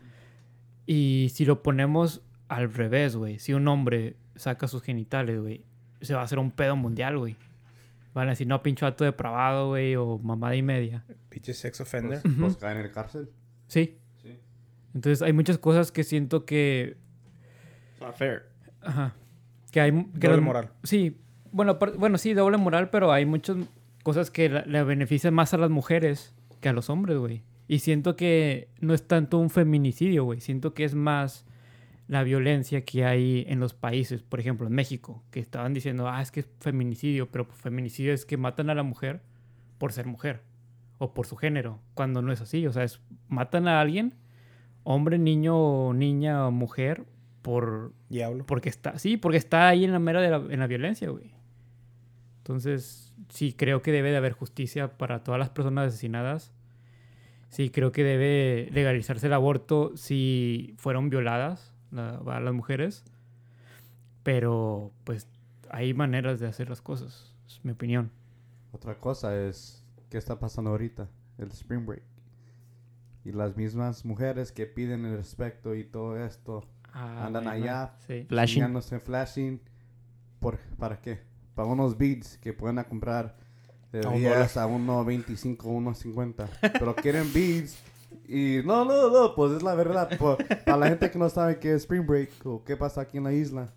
Y si lo ponemos al revés, güey. Si un hombre saca sus genitales, güey, se va a hacer un pedo mundial, güey. Van a decir, no, pincho acto depravado, güey, o mamada y media. Pinche sex offender. Pues, pues caen en el cárcel. Sí. Sí. Entonces hay muchas cosas que siento que fair. Ajá. Que hay... Que Doble moral. Sí. Bueno, bueno, sí, doble moral, pero hay muchas cosas que le benefician más a las mujeres que a los hombres, güey. Y siento que no es tanto un feminicidio, güey. Siento que es más la violencia que hay en los países. Por ejemplo, en México, que estaban diciendo, ah, es que es feminicidio, pero feminicidio es que matan a la mujer por ser mujer o por su género, cuando no es así. O sea, es matan a alguien, hombre, niño, niña o mujer, por Diablo. porque está, sí, porque está ahí en la mera de la, en la violencia, güey. Entonces, sí, creo que debe de haber justicia para todas las personas asesinadas. Sí, creo que debe legalizarse el aborto si fueron violadas la- a las mujeres. Pero, pues, hay maneras de hacer las cosas, es mi opinión. Otra cosa es, ¿qué está pasando ahorita? El Spring Break. Y las mismas mujeres que piden el respeto y todo esto, Ah, Andan bueno, allá. Sí. Flashing. flashing. ¿Por, ¿Para qué? Para unos beads que pueden comprar de A un 10 a 1.25, 1.50. Pero quieren beads. Y no, no, no, pues es la verdad. Por- para la gente que no sabe qué es Spring Break o qué pasa aquí en la isla.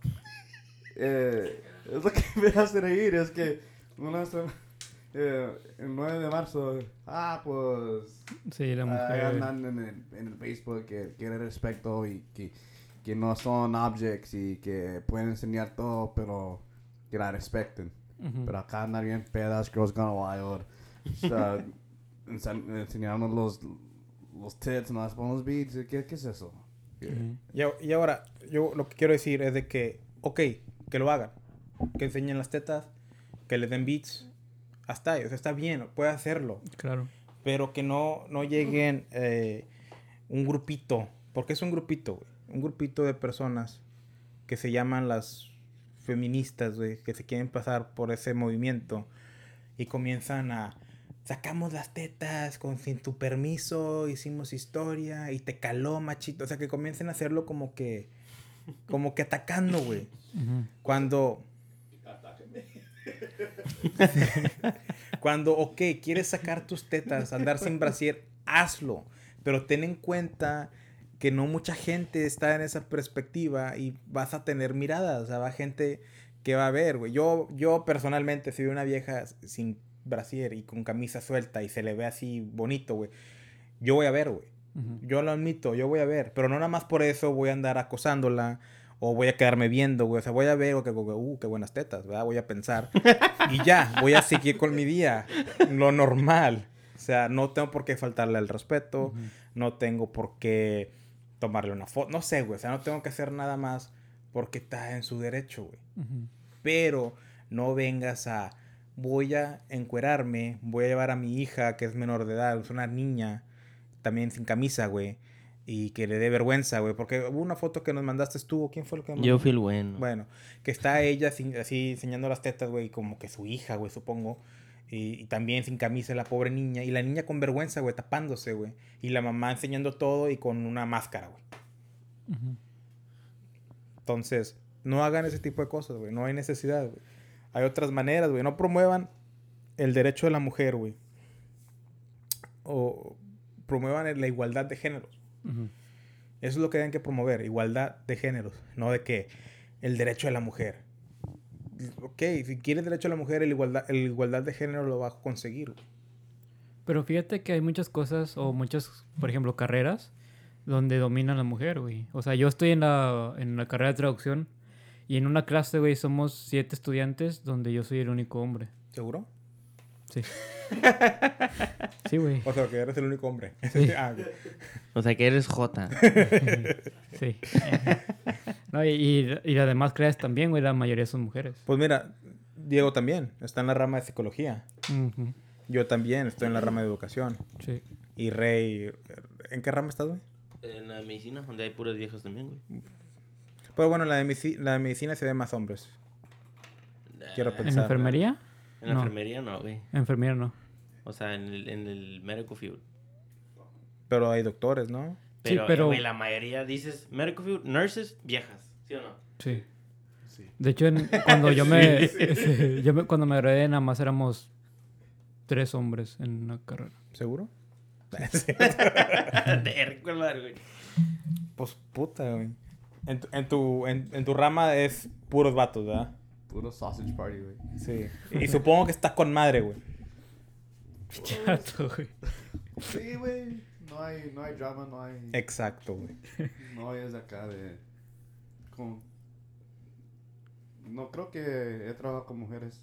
eh, es lo que me hace reír. Es que una sema- eh, el 9 de marzo, ah, pues Sí, la Ahí mujer. andan en el, en el Facebook que quieren respeto y que, que no son objects y que pueden enseñar todo, pero que la respeten. Ujú. Pero acá andan bien pedas, Girls Gone Wild. O sea, ense- enseñarnos los, los tits, no las ponemos beats. ¿Qué, ¿Qué es eso? Ujú. Y, a- y ahora, yo lo que quiero decir es de que, ok, que lo hagan. Que enseñen las tetas, que les den beats. Hasta ahí, o sea, está bien, puede hacerlo. Claro. Pero que no, no lleguen eh, un grupito, porque es un grupito, güey. Un grupito de personas que se llaman las feministas, güey, que se quieren pasar por ese movimiento y comienzan a sacamos las tetas con sin tu permiso, hicimos historia y te caló, machito, o sea, que comiencen a hacerlo como que como que atacando, güey. Cuando. Cuando, ok, quieres sacar tus tetas, andar sin brasier, hazlo. Pero ten en cuenta que no mucha gente está en esa perspectiva y vas a tener miradas. O sea, va gente que va a ver, güey. Yo, yo personalmente, si veo una vieja sin brasier y con camisa suelta y se le ve así bonito, güey, yo voy a ver, güey. Yo lo admito, yo voy a ver, pero no nada más por eso voy a andar acosándola o voy a quedarme viendo, güey. O sea, voy a ver, o que, uh, qué buenas tetas, ¿verdad? Voy a pensar. y ya, voy a seguir con mi día. Lo normal. O sea, no tengo por qué faltarle al respeto, no tengo por qué tomarle una foto. No sé, güey. O sea, no tengo que hacer nada más porque está en su derecho, güey. Pero no vengas a, voy a encuerarme, voy a llevar a mi hija que es menor de edad, es una niña, también sin camisa, güey. Y que le dé vergüenza, güey. Porque hubo una foto que nos mandaste tú, ¿o ¿quién fue lo que me Yo fui el bueno. Bueno, que está ella sin- así enseñando las tetas, güey, como que su hija, güey, supongo. Y, y también sin camisa la pobre niña. Y la niña con vergüenza, güey, tapándose, güey. Y la mamá enseñando todo y con una máscara, güey. Entonces, no hagan ese tipo de cosas, güey. No hay necesidad, güey. Hay otras maneras, güey. No promuevan el derecho de la mujer, güey. O promuevan la igualdad de géneros. Eso es lo que deben que promover, igualdad de géneros, no de que el derecho de la mujer. Ok, si quiere el derecho de la mujer, el igualdad, el igualdad de género lo va a conseguir. Pero fíjate que hay muchas cosas o muchas, por ejemplo, carreras donde domina la mujer, güey. O sea, yo estoy en la, en la carrera de traducción y en una clase, güey, somos siete estudiantes donde yo soy el único hombre. ¿Seguro? Sí. sí, güey. O sea, que eres el único hombre. Sí. Ah. O sea que eres J. Sí. No, y, y, y las demás clases también, güey, la mayoría son mujeres. Pues mira, Diego también está en la rama de psicología. Yo también estoy en la rama de educación. Sí. Y Rey, ¿en qué rama estás, güey? En la medicina, donde hay puros viejos también, güey. Pues bueno, la de, la de medicina se ve más hombres. Quiero pensar. ¿En enfermería? En la No. enfermería no, güey. Enfermera no. O sea, en el, en el medical field. Pero hay doctores, ¿no? Sí, Pero, pero- güey, la mayoría dices medical field, nurses, viejas. ¿Sí o no? Sí. Sí. De hecho, en- cuando yo me, sí, yo me- cuando me gradué, nada más éramos tres hombres en la carrera. ¿Seguro? Sí. De recuerdar, güey. Pues puta, güey. En tu, en, tu, en, en tu rama es puros vatos, ¿verdad? Puro sausage party, güey. Sí. Y supongo que estás con madre, güey. Chato, güey. Sí, güey. No hay, no hay drama, no hay... Exacto, güey. No es acá de... Con... No creo que he trabajado con mujeres.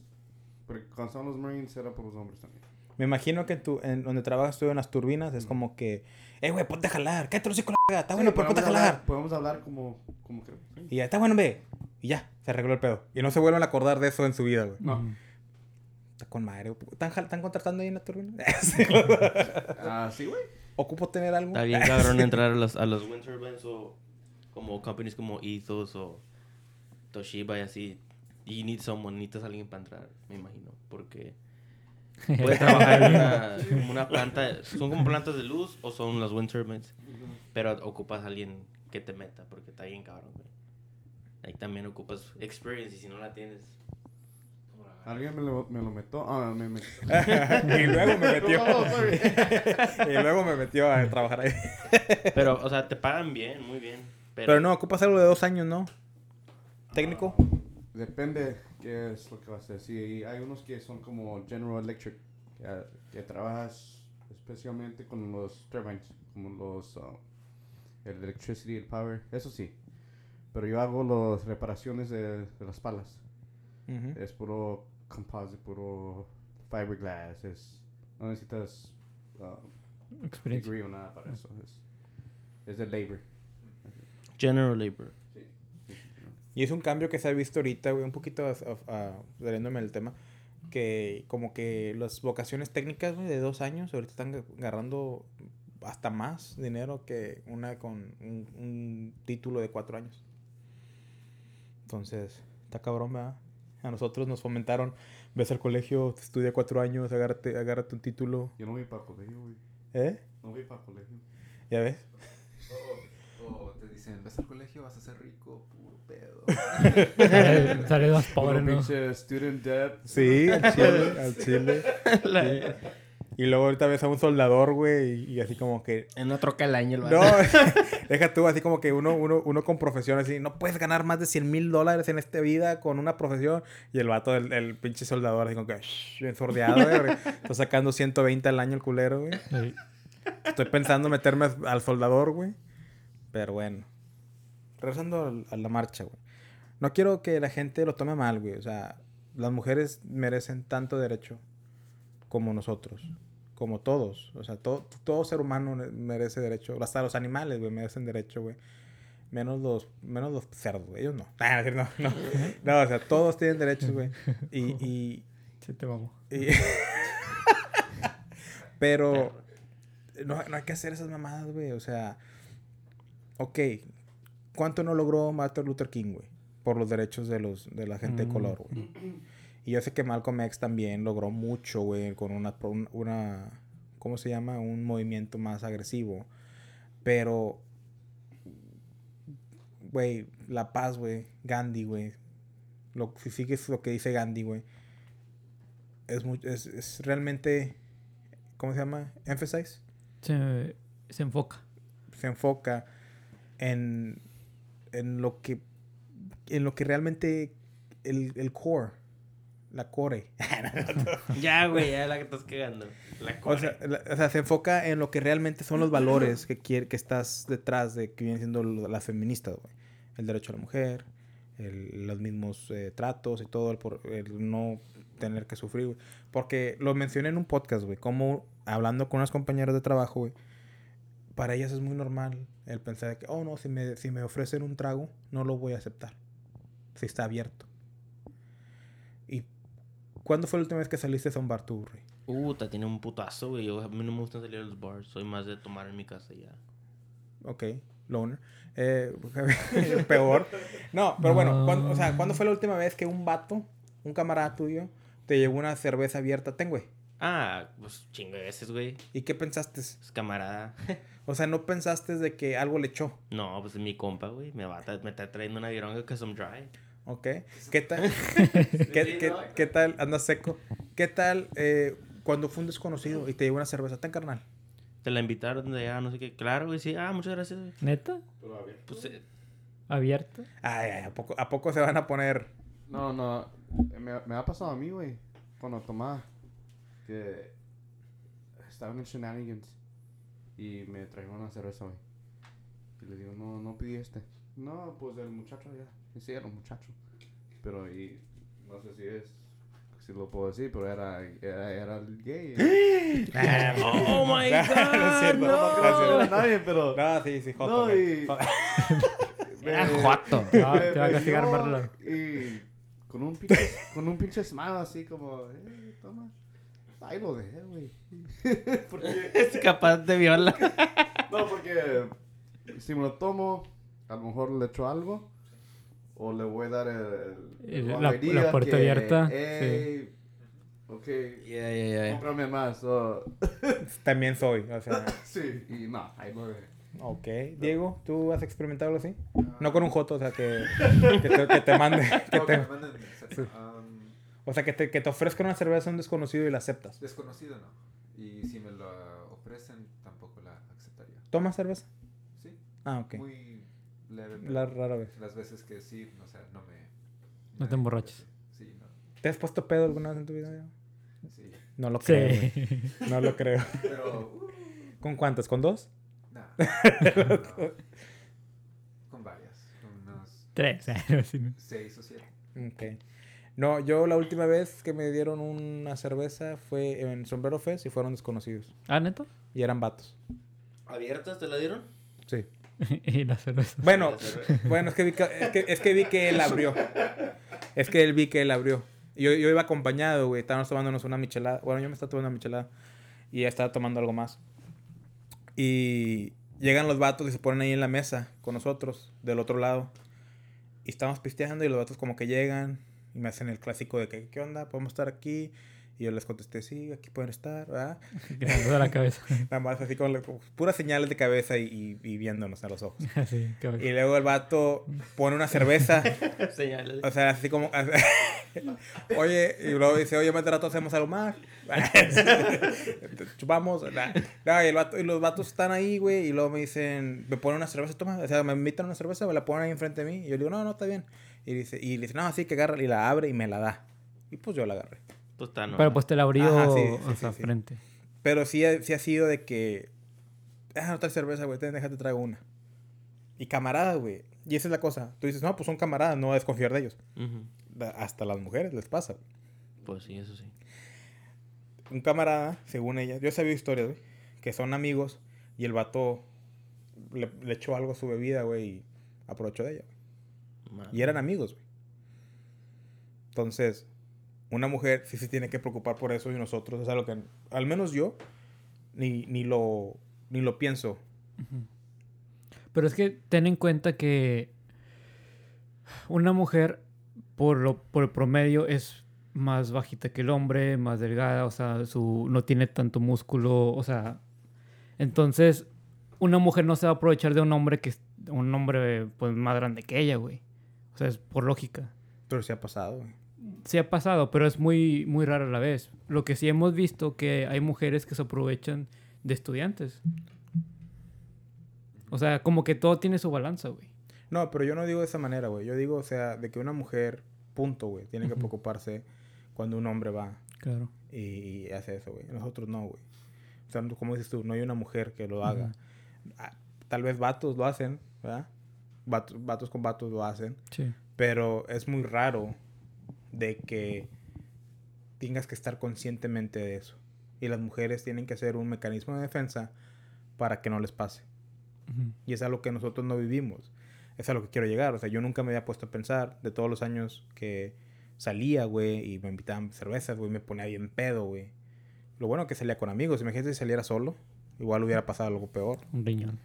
Porque cuando son los Marines era por los hombres también. Me imagino que tu, en donde trabajas tú en las turbinas es como que, eh, güey, ponte a jalar, cállate los hijos la verga, está bueno, Sí, pero ponte a jalar. hablar- Podemos hablar como, como que... Y ya, está bueno, ve. Y ya, se arregló el pedo. Y no se vuelven a acordar de eso en su vida, güey. No. Está con madre. ¿Están, ¿Están contratando ahí en la turbina? Ah, sí, güey. ¿Ocupo tener algo? Está bien cabrón entrar a los, a los wind turbines o como companies como Ethos o Toshiba y así. Y need someone, necesitas a alguien para entrar, me imagino. Porque puedes trabajar en una, planta, son como plantas de luz o son los wind turbines. Pero ocupas a alguien que te meta porque está bien cabrón, güey. Ahí también ocupas experience y si no la tienes... Alguien me lo, me lo metió. Ah, me metió. y luego me metió. Y luego me metió a trabajar ahí. Pero, o sea, te pagan bien, muy bien. Pero, Pero no, ocupas algo de dos años, ¿no? ¿Técnico? Depende qué es lo que vas a hacer. Sí, hay unos que son como General Electric, que, que trabajas especialmente con los turbines, como los uh, el electricity, el power, eso sí. Pero yo hago las reparaciones de, de las palas. Es puro composite, puro fiberglass. Es, no necesitas uh, Experiencia. degree o nada para eso. Es, es de labor. General Labor. Y es un cambio que se ha visto ahorita, güey, un poquito a- a- a- saliéndome del tema, que como que las vocaciones técnicas, güey, de dos años, ahorita están agarrando hasta más dinero que una con un, un título de cuatro años. Entonces, está cabrón, ¿verdad? A nosotros nos fomentaron, ves al colegio, estudia cuatro años, agárrate, agárrate un título, Yo no voy para colegio, güey. ¿eh? No voy para colegio. ¿Ya ves? O, o te dicen, vas al colegio, vas a ser rico, puro pedo. Sale sale más pobre, ¿no? pinche student debt. Sí, al chile, al chile. Sí. Y luego ahorita ves a un soldador, güey, y, y así como que... En una troca el año el No, deja tú, así como que uno, uno, uno con profesión, así, no puedes ganar más de 100 mil dólares en esta vida con una profesión. Y el vato, el, el pinche soldador, así como que, shh, bien sordeado, güey. Está sacando 120 al año el culero, güey. Sí. Estoy pensando meterme al soldador, güey. Pero bueno. Regresando al- a la marcha, güey. No quiero que la gente lo tome mal, güey. O sea, las mujeres merecen tanto derecho como nosotros. Como todos. O sea, todo, todo ser humano merece derecho. Hasta los animales, güey, merecen derecho, güey. Menos los, menos los cerdos, güey. Ellos no. Ah, no, no. No, o sea, todos tienen derechos, güey. Y, y, Sí, te vamos. y- Pero no, no hay que hacer esas mamadas, güey. O sea, ok, ¿cuánto no logró Martin Luther King, güey? Por los derechos de, los, de la gente de Mm. color, güey. Y yo sé que Malcolm X también logró mucho, güey, con una, una, ¿cómo se llama? Un movimiento más agresivo. Pero, güey, la paz, güey, Gandhi, güey. Lo, si sigues lo que dice Gandhi, güey. Es, es, es realmente, ¿cómo se llama? Emphasize. Se, se enfoca. Se enfoca en, en lo que en lo que realmente el, el core, la core. Ya, güey, ya la que estás cagando. La o, core. sea, la- o sea, se enfoca en lo que realmente son los valores que quiere, que estás detrás de que vienen siendo las feministas, güey. El derecho a la mujer, el- los mismos eh, tratos y todo, el, por- el no tener que sufrir, güey. Porque lo mencioné en un podcast, güey, como hablando con unas compañeras de trabajo, güey. Para ellas es muy normal el pensar que, oh, no, si me, si me ofrecen un trago, no lo voy a aceptar. Si está abierto. ¿Y cuándo fue la última vez que saliste a un bar tú, Rey? Puta, tiene un putazo, güey. Yo- A mí no me gusta salir a los bars. Soy más de tomar en mi casa ya. Ok, loner. Eh, peor. No, pero bueno, No. ¿cuándo, o sea, ¿cuándo fue la última vez que un vato, un camarada tuyo, te llevó una cerveza abierta? Ten, güey. Ah, pues chingo de veces, güey. ¿Y qué pensaste? Es camarada. O sea, ¿no pensaste de que algo le echó? No, pues es mi compa, güey. Me va me está trayendo una vironga que I'm dry. ¿Ok? ¿Qué tal? ¿Qué, qué- qué tal? Andas seco. ¿Qué tal eh, cuando fue un desconocido y te llevó una cerveza? Ten, carnal. Te la invitaron de allá, no sé qué. Claro, güey, sí. Ah, muchas gracias, güey. ¿Neta? Pero abierto. Pues, eh, ¿Abierta? Ay, ay, ¿a poco, ¿a poco se van a poner? No, no. Me, me ha pasado a mí, güey. Cuando tomaba. Que estaban en Shenanigans. Y me trajeron una cerveza, güey. Y le digo, no, no pedí este. No, pues el muchacho ya. Sí, era un muchacho. Pero, y. No sé si es. Si lo puedo decir, pero era, era, era el gay. Oh my No, no es god. cierto, no. no, no era nadie, pero. No, sí, sí, joto, No, y. Era joto. Te va, me- te va a castigar Marlon. Y con un pinche, con un pinche smile así como, eh, toma. Ahí lo dejé, güey. porque, Es capaz de viola. no, porque si me lo tomo, a lo mejor le echo algo. O le voy a dar el, El- o la- la puerta que, abierta, "Ey, Ok, Ya, ya, ya. cómprame más. o- También soy, o sea. sí, y no, ahí dejé. Ok. Diego, ¿tú has experimentado algo así? No con un joto, o sea, que, que, te, que te mande. Que No, que te, me manden mensaje. Um, o sea, que te, que te ofrezcan una cerveza a un desconocido y la aceptas. desconocido no. Y si me lo ofrecen, tampoco la aceptaría. ¿Tomas cerveza? Sí, Ah, ok. muy leve. La pero rara vez. Las veces que sí, no, o sea, no me. No te emborraches. Sí, no. ¿Te has puesto pedo alguna vez en tu vida? Sí. No lo creo. Sí. No lo creo. Pero. uh, ¿Con cuántas? ¿Con dos? nah, no. Con varias. Con unos Tres. seis o siete. Ok. No, yo la última vez que me dieron una cerveza fue en Sombrero Fest y fueron desconocidos. ¿Ah, neta? Y eran vatos. ¿Abiertas te la dieron? Sí. y la cerveza. Bueno, La cerveza. bueno, es que, vi que, es, que, es que vi que él abrió. Es que él vi que él abrió. Yo, yo iba acompañado, güey. Estábamos tomándonos una michelada. Bueno, yo me estaba tomando una michelada. Y ella estaba tomando algo más. Y llegan los vatos y se ponen ahí en la mesa con nosotros, del otro lado. Y estamos pisteando y los vatos como que llegan y me hacen el clásico de que, ¿qué onda? ¿Podemos estar aquí? Y yo les contesté, sí, aquí pueden estar, ¿verdad? De la cabeza. Nada más así con, la- con puras señales de cabeza y, y- y viéndonos a los ojos. Cabeza. Y luego el vato pone una cerveza. Señales. O sea, así como. oye, y luego dice, oye, más rato hacemos algo más. Chupamos. No, y, el vato- y los vatos están ahí, güey. Y luego me dicen, me ponen una cerveza, toma. O sea, me invitan una cerveza, me la ponen ahí enfrente de mí. Y yo le digo, no, no, está bien. Y dice, y dice, no, sí, que agarra. Y la abre y me la da. Y pues yo la agarré. Pues. Pero pues te la abrió Ajá, sí, sí, o sea, sí, sí. frente. Pero sí, ha- sí ha sido de que. Ah, no traes cerveza, güey. Déjate traigo una. Y camaradas, güey. Y esa es la cosa. Tú dices, no, pues son camaradas, no voy a desconfiar de ellos. Ujú. Da- Hasta a las mujeres les pasa. Pues sí, eso sí. un camarada, según ella, yo he sabido historias, güey, que son amigos y el vato le, le echó algo a su bebida, güey, y aprovechó de ella. Madre. Y eran amigos, güey. Entonces, una mujer sí se tiene que preocupar por eso y nosotros, es algo que, al menos yo, ni, ni, lo, ni lo pienso. Pero es que ten en cuenta que una mujer, por, lo, por el promedio, es más bajita que el hombre, más delgada, o sea, su, no tiene tanto músculo, o sea, entonces una mujer no se va a aprovechar de un hombre que un hombre pues más grande que ella, güey. O sea, es por lógica. Pero sí ha pasado, güey. Sí ha pasado, pero es muy, muy raro a la vez. Lo que sí hemos visto que hay mujeres que se aprovechan de estudiantes. O sea, como que todo tiene su balanza, güey. No, pero yo no digo de esa manera, güey. Yo digo, o sea, de que una mujer, punto, güey, tiene que preocuparse cuando un hombre va Claro. y, y hace eso, güey. Nosotros no, güey. O sea, como dices tú, no hay una mujer que lo haga. Ah, Tal vez vatos lo hacen, ¿verdad? Vatos, vatos con vatos lo hacen. Sí. Pero es muy raro de que tengas que estar conscientemente de eso. Y las mujeres tienen que hacer un mecanismo de defensa para que no les pase. Y es algo que nosotros no vivimos. Es a lo que quiero llegar. O sea, yo nunca me había puesto a pensar de todos los años que salía, güey, y me invitaban cervezas, güey, me ponía bien pedo, güey. Lo bueno que salía con amigos. Imagínate si saliera solo. Igual hubiera pasado algo peor. Un riñón.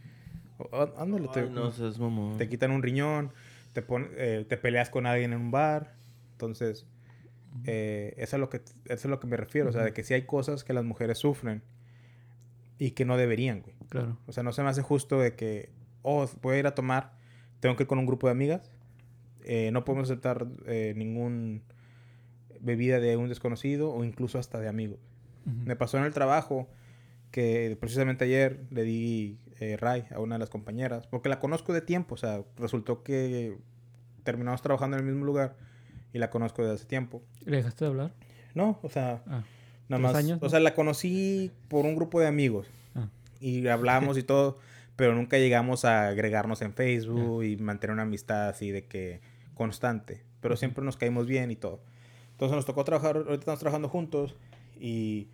O- á- Ándale, te, no seas mamón. te quitan un riñón, te, pon- eh, te peleas con alguien en un bar. Entonces, eh, eso, es lo que, eso es lo que me refiero. O sea, de que sí hay cosas que las mujeres sufren y que no deberían, güey. Claro. O sea, no se me hace justo de que, oh, voy a ir a tomar, tengo que ir con un grupo de amigas, eh, no podemos aceptar eh, ningún bebida de un desconocido o incluso hasta de amigos. Me pasó en el trabajo que precisamente ayer le di eh, ray a una de las compañeras, porque la conozco de tiempo, o sea, resultó que terminamos trabajando en el mismo lugar y la conozco desde hace tiempo. ¿Le dejaste de hablar? No, o sea, Ah. Nada ¿Tres más. años, o sea, la conocí por un grupo de amigos. Ah. Y hablamos y todo. Pero nunca llegamos a agregarnos en Facebook y mantener una amistad así de que constante. Pero siempre nos caímos bien y todo. Entonces nos tocó trabajar, ahorita estamos trabajando juntos y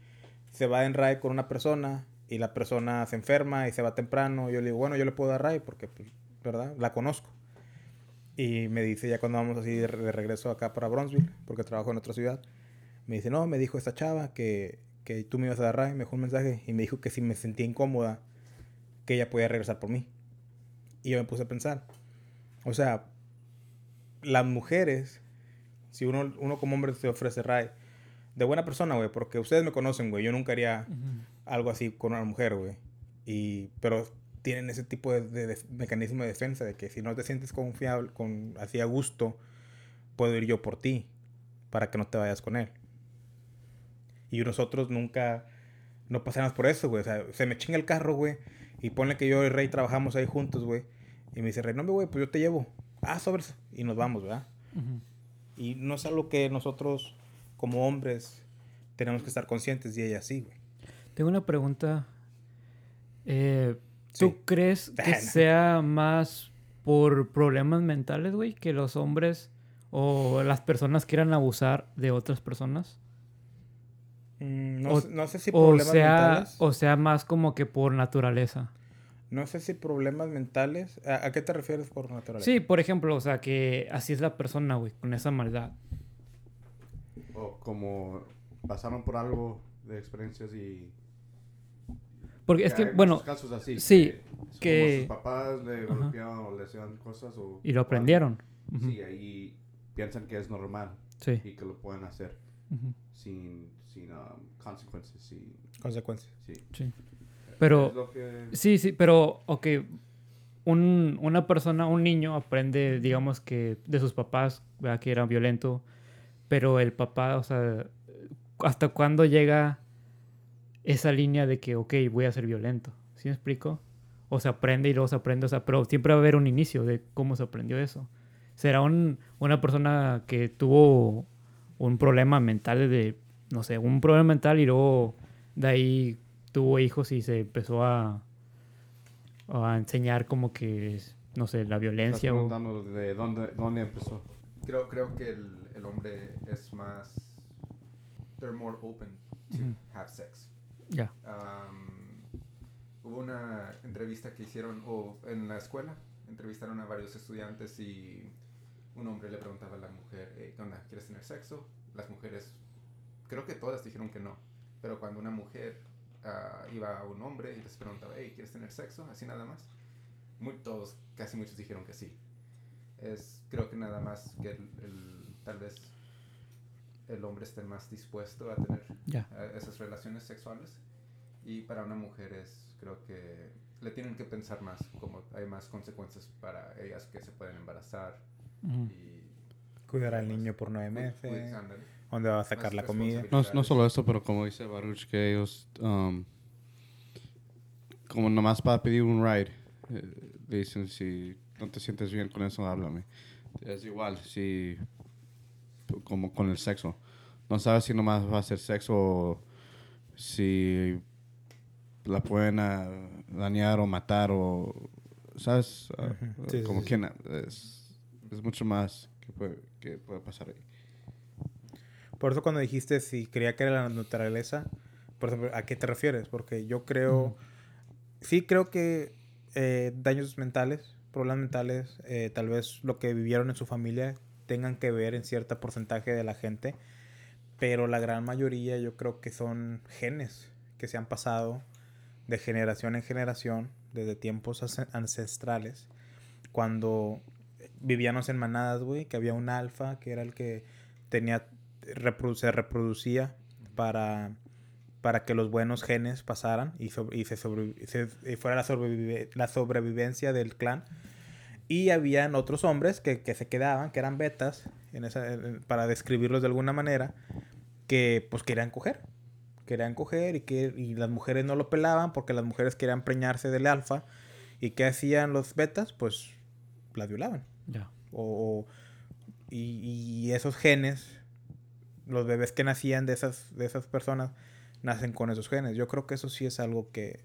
se va en RAI con una persona y la persona se enferma y se va temprano. Yo le digo, bueno, yo le puedo dar RAI porque, pues, ¿verdad? La conozco. Y me dice ya cuando vamos así de, de regreso acá para Bronzeville, porque trabajo en otra ciudad, me dice, no, me dijo esta chava que, que tú me ibas a dar RAI, me dejó un mensaje y me dijo que si me sentía incómoda, que ella podía regresar por mí. Y yo me puse a pensar, o sea, las mujeres, si uno, uno como hombre se ofrece RAI, de buena persona, güey, porque ustedes me conocen, güey, yo nunca haría algo así con una mujer, güey. Y, pero tienen ese tipo de, de- de mecanismo de defensa de que si no te sientes confiable, con, así a gusto, puedo ir yo por ti para que no te vayas con él. Y nosotros nunca, no pasamos por eso, güey. O sea, se me chinga el carro, güey. Y ponle que yo y Rey trabajamos ahí juntos, güey. Y me dice, Rey, no, güey, pues yo te llevo. Ah, sobres. Y nos vamos, ¿verdad? Y no es algo que nosotros, como hombres, tenemos que estar conscientes y ella sí, güey. Tengo una pregunta. Eh, ¿Tú Sí. crees que Ah, sea más por problemas mentales, güey, que los hombres o las personas quieran abusar de otras personas? Mm, no, O- sé, no sé si O problemas sea, mentales. o sea, más como que por naturaleza. No sé si problemas mentales. ¿A, a qué te refieres por naturaleza? Sí, por ejemplo, o sea, que así es la persona, güey, con esa maldad. O como pasaron por algo de experiencias y... Porque es que, hay bueno, muchos casos así. sí, que... que- Como sus papás le Ajá. golpeaban o le hacían cosas o... y lo aprendieron. Sí, ahí piensan que es normal Sí. y que lo pueden hacer sin, sin um, consecuencias. Sin, Consecuencias. sí. sí. Pero- Sí, sí, pero, ok, un, una persona, un niño aprende, digamos que de sus papás, ¿verdad? que era violento, pero el papá, o sea, ¿hasta cuándo llega esa línea de que, ok, voy a ser violento? ¿Sí me explico? O se aprende y luego se aprende, o sea, pero siempre va a haber un inicio de cómo se aprendió eso. Será un, una persona que tuvo un problema mental de, no sé, un problema mental y luego de ahí tuvo hijos y se empezó a, a enseñar como que, no sé, la Estás violencia o... preguntando de dónde, dónde empezó. Creo, creo que el, el hombre es más. They're more open to Ujú. have sex. Ya. Um, hubo una entrevista que hicieron o en la escuela. Entrevistaron a varios estudiantes y un hombre le preguntaba a la mujer, "Hey, ¿qué onda? ¿Quieres tener sexo? Las mujeres, creo que todas dijeron que no. Pero cuando una mujer ah, iba a un hombre y les preguntaba, hey, ¿quieres tener sexo? Así nada más. Muy, todos, casi muchos dijeron que sí. Es, creo que nada más que el, el- tal vez el hombre esté más dispuesto a tener Ya. eh, esas relaciones sexuales. Y para una mujer es, creo que le tienen que pensar más, como hay más consecuencias para ellas que se pueden embarazar Ujú. y... Cuidar al niño por nueve meses. ¿Dónde va a sacar la comida? No, no solo eso, pero como dice Baruch, que ellos, um, como nomás para pedir un ride, eh, dicen si no te sientes bien con eso, háblame. Es igual, si como con el sexo. No sabes si nomás va a ser sexo o si la pueden dañar o matar o, ¿sabes? Ah. Sí, como sí, quien, es, es mucho más que puede, que puede pasar ahí. Por eso cuando dijiste si creía que era la naturaleza, por ejemplo, ¿a qué te refieres? Porque yo creo, sí creo que eh, daños mentales, problemas mentales, eh, tal vez lo que vivieron en su familia tengan que ver en cierto porcentaje de la gente, pero la gran mayoría yo creo que son genes que se han pasado de generación en generación, desde tiempos ance- ancestrales, cuando vivíamos en manadas, güey, que había un alfa que era el que tenía se reproducía para, para que los buenos genes pasaran y, se fuera la sobrevivencia del clan. Y habían otros hombres que, que se quedaban, que eran betas, en esa, en- para describirlos de alguna manera, que pues querían coger. Querían coger y, que, y las mujeres no lo pelaban porque las mujeres querían preñarse del alfa. ¿Y qué hacían los betas? Pues las violaban. Ya. O, o- y, y esos genes, los bebés que nacían de esas, de esas personas, nacen con esos genes. Yo creo que eso sí es algo que,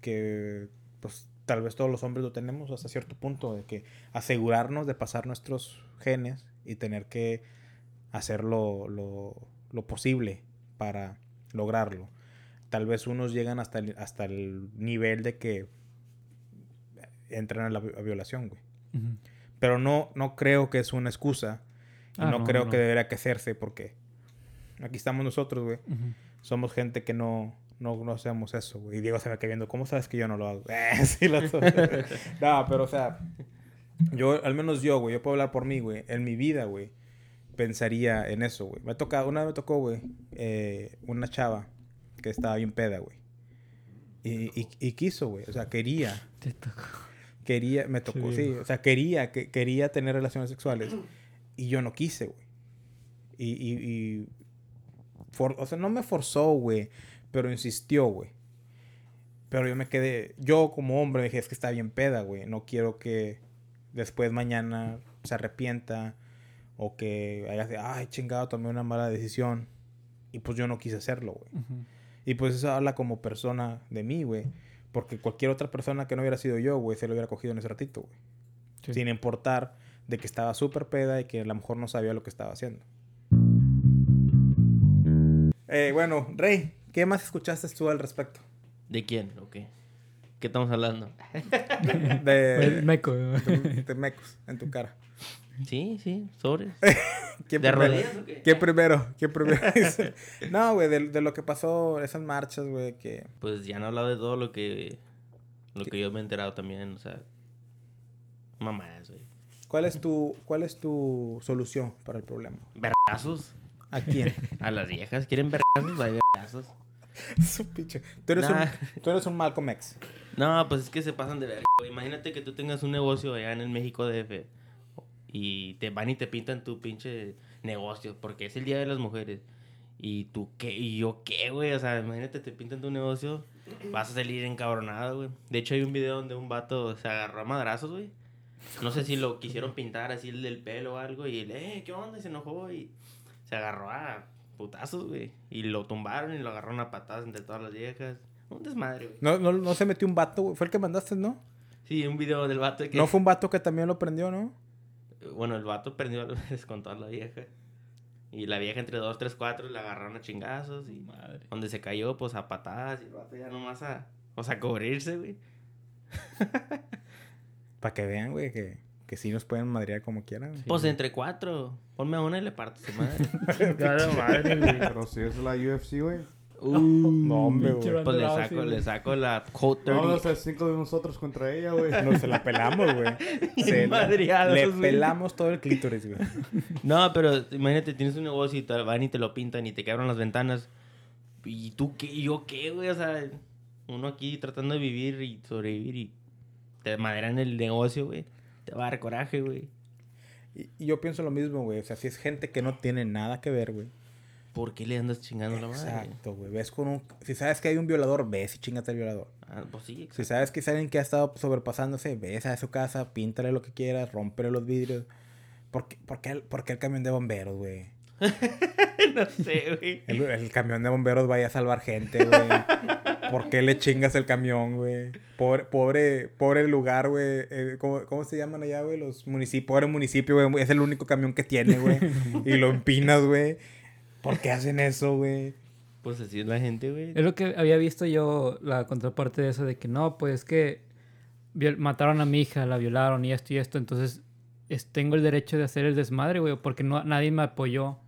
que pues tal vez todos los hombres lo tenemos hasta cierto punto, de que asegurarnos de pasar nuestros genes y tener que hacer lo, lo, lo posible para lograrlo. Tal vez unos llegan hasta el, hasta el nivel de que entran a la violación, güey. Pero no, no creo que es una excusa. Y Ah, no, no, creo no. que debería que hacerse porque aquí estamos nosotros, güey. Somos gente que no, no, no hacemos eso, güey. Y Diego se me queda viendo, ¿cómo sabes que yo no lo hago? Eh, sí lo no, pero o sea, yo, al menos yo, güey, yo puedo hablar por mí, güey. En mi vida, güey, pensaría en eso, güey. Me toca, una vez me tocó, güey, eh, una chava que estaba bien peda, güey. Y, y, y quiso, güey. O sea, quería. Te tocó. Quería, me tocó, Sí. sí. O sea, quería, que, quería tener relaciones sexuales. Y yo no quise, güey. Y, y, y for- o sea, no me forzó, güey. Pero insistió, güey. Pero yo me quedé, yo como hombre dije, es que está bien peda, güey. No quiero que después mañana se arrepienta o que haya de, ay, chingado, tomé una mala decisión. Y pues yo no quise hacerlo, güey. Y pues eso habla como persona de mí, güey. Porque cualquier otra persona que no hubiera sido yo, güey, se lo hubiera cogido en ese ratito, güey. Sí. Sin importar de que estaba súper peda y que a lo mejor no sabía lo que estaba haciendo. Eh, bueno, Rey, ¿qué más escuchaste tú al respecto? ¿De quién? ¿O qué? ¿Qué estamos hablando? De, Meco. de mecos en tu cara. Sí, sí, sobres. ¿Quién ¿De primero? rodillas o qué? ¿Quién primero? ¿Quién primero? no, güey, de, de lo que pasó, esas marchas, güey, que... Pues ya han hablado de todo lo que lo que yo me he enterado también, o sea, mamadas, güey. ¿Cuál es tu, cuál es tu solución para el problema? Vergazos. ¿A quién? A las viejas quieren vergazos, hay vergazos. Su pinche. Tú eres, Nah. un, tú eres un Malcolm X. No, pues es que se pasan de verga. Imagínate que tú tengas un negocio allá en el México DF y te van y te pintan tu pinche negocio porque es el Día de las Mujeres. ¿Y tú qué? ¿Y yo qué, güey? O sea, imagínate, te pintan tu negocio, vas a salir encabronado, güey. De hecho, hay un video donde un vato se agarró a madrazos, güey. No sé si lo quisieron pintar así el del pelo o algo y él, eh, ¿qué onda? Y se enojó y se agarró a putazos, güey. Y lo tumbaron y lo agarraron a patadas entre todas las viejas. Un desmadre, güey. No, no, no se metió un vato, güey. Fue el que mandaste, ¿no? Sí, un video del vato que... No fue un vato que también lo prendió, ¿no? Bueno, el vato perdió a veces con toda la vieja. Y la vieja entre dos, tres, cuatro la agarraron a chingazos. Y Madre. donde se cayó, pues a patadas. Y el vato ya nomás a... O sea, a cubrirse, güey. Para que vean, güey, que, que sí nos pueden madrear como quieran. Pues entre cuatro. Ponme a una y le parto su madre. Claro, madre, güey. Pero si es la UFC, güey. Uh, No, hombre, güey. pues le saco, le saco la Colt 30. Vamos a hacer cinco de nosotros contra ella, güey. No, se la pelamos, güey. Se madreados, Le güey. pelamos todo el clítoris, güey. No, pero imagínate, tienes un negocio y te van y te lo pintan y te quebran las ventanas. ¿Y tú qué? ¿Y yo qué, güey? O sea, uno aquí tratando de vivir y sobrevivir y te maderan el negocio, güey. Te va a dar coraje, güey. Y, y yo pienso lo mismo, güey. O sea, si es gente que no tiene nada que ver, güey. ¿por qué le andas chingando la madre? Exacto, güey. Ves con un... Si sabes que hay un violador, ves y chingate al violador. Ah, pues sí, Si sabes que es alguien que ha estado sobrepasándose, ves a su casa, píntale lo que quieras, rómpele los vidrios. ¿Por qué, por qué el, por qué el camión de bomberos, güey? no sé, güey. El, el camión de bomberos vaya a salvar gente, güey. ¿Por qué le chingas el camión, güey? Pobre, pobre, pobre lugar, güey. Eh, ¿cómo, cómo se llaman allá, güey? Los municipios. Pobre municipio, güey. Es el único camión que tiene, güey. y lo empinas, güey. ¿Por qué hacen eso, güey? Pues así es la gente, güey. Es lo que había visto yo, la contraparte de eso, de que no, pues que viol- mataron a mi hija, la violaron y esto y esto, entonces es- tengo el derecho de hacer el desmadre, güey, porque no, nadie me apoyó.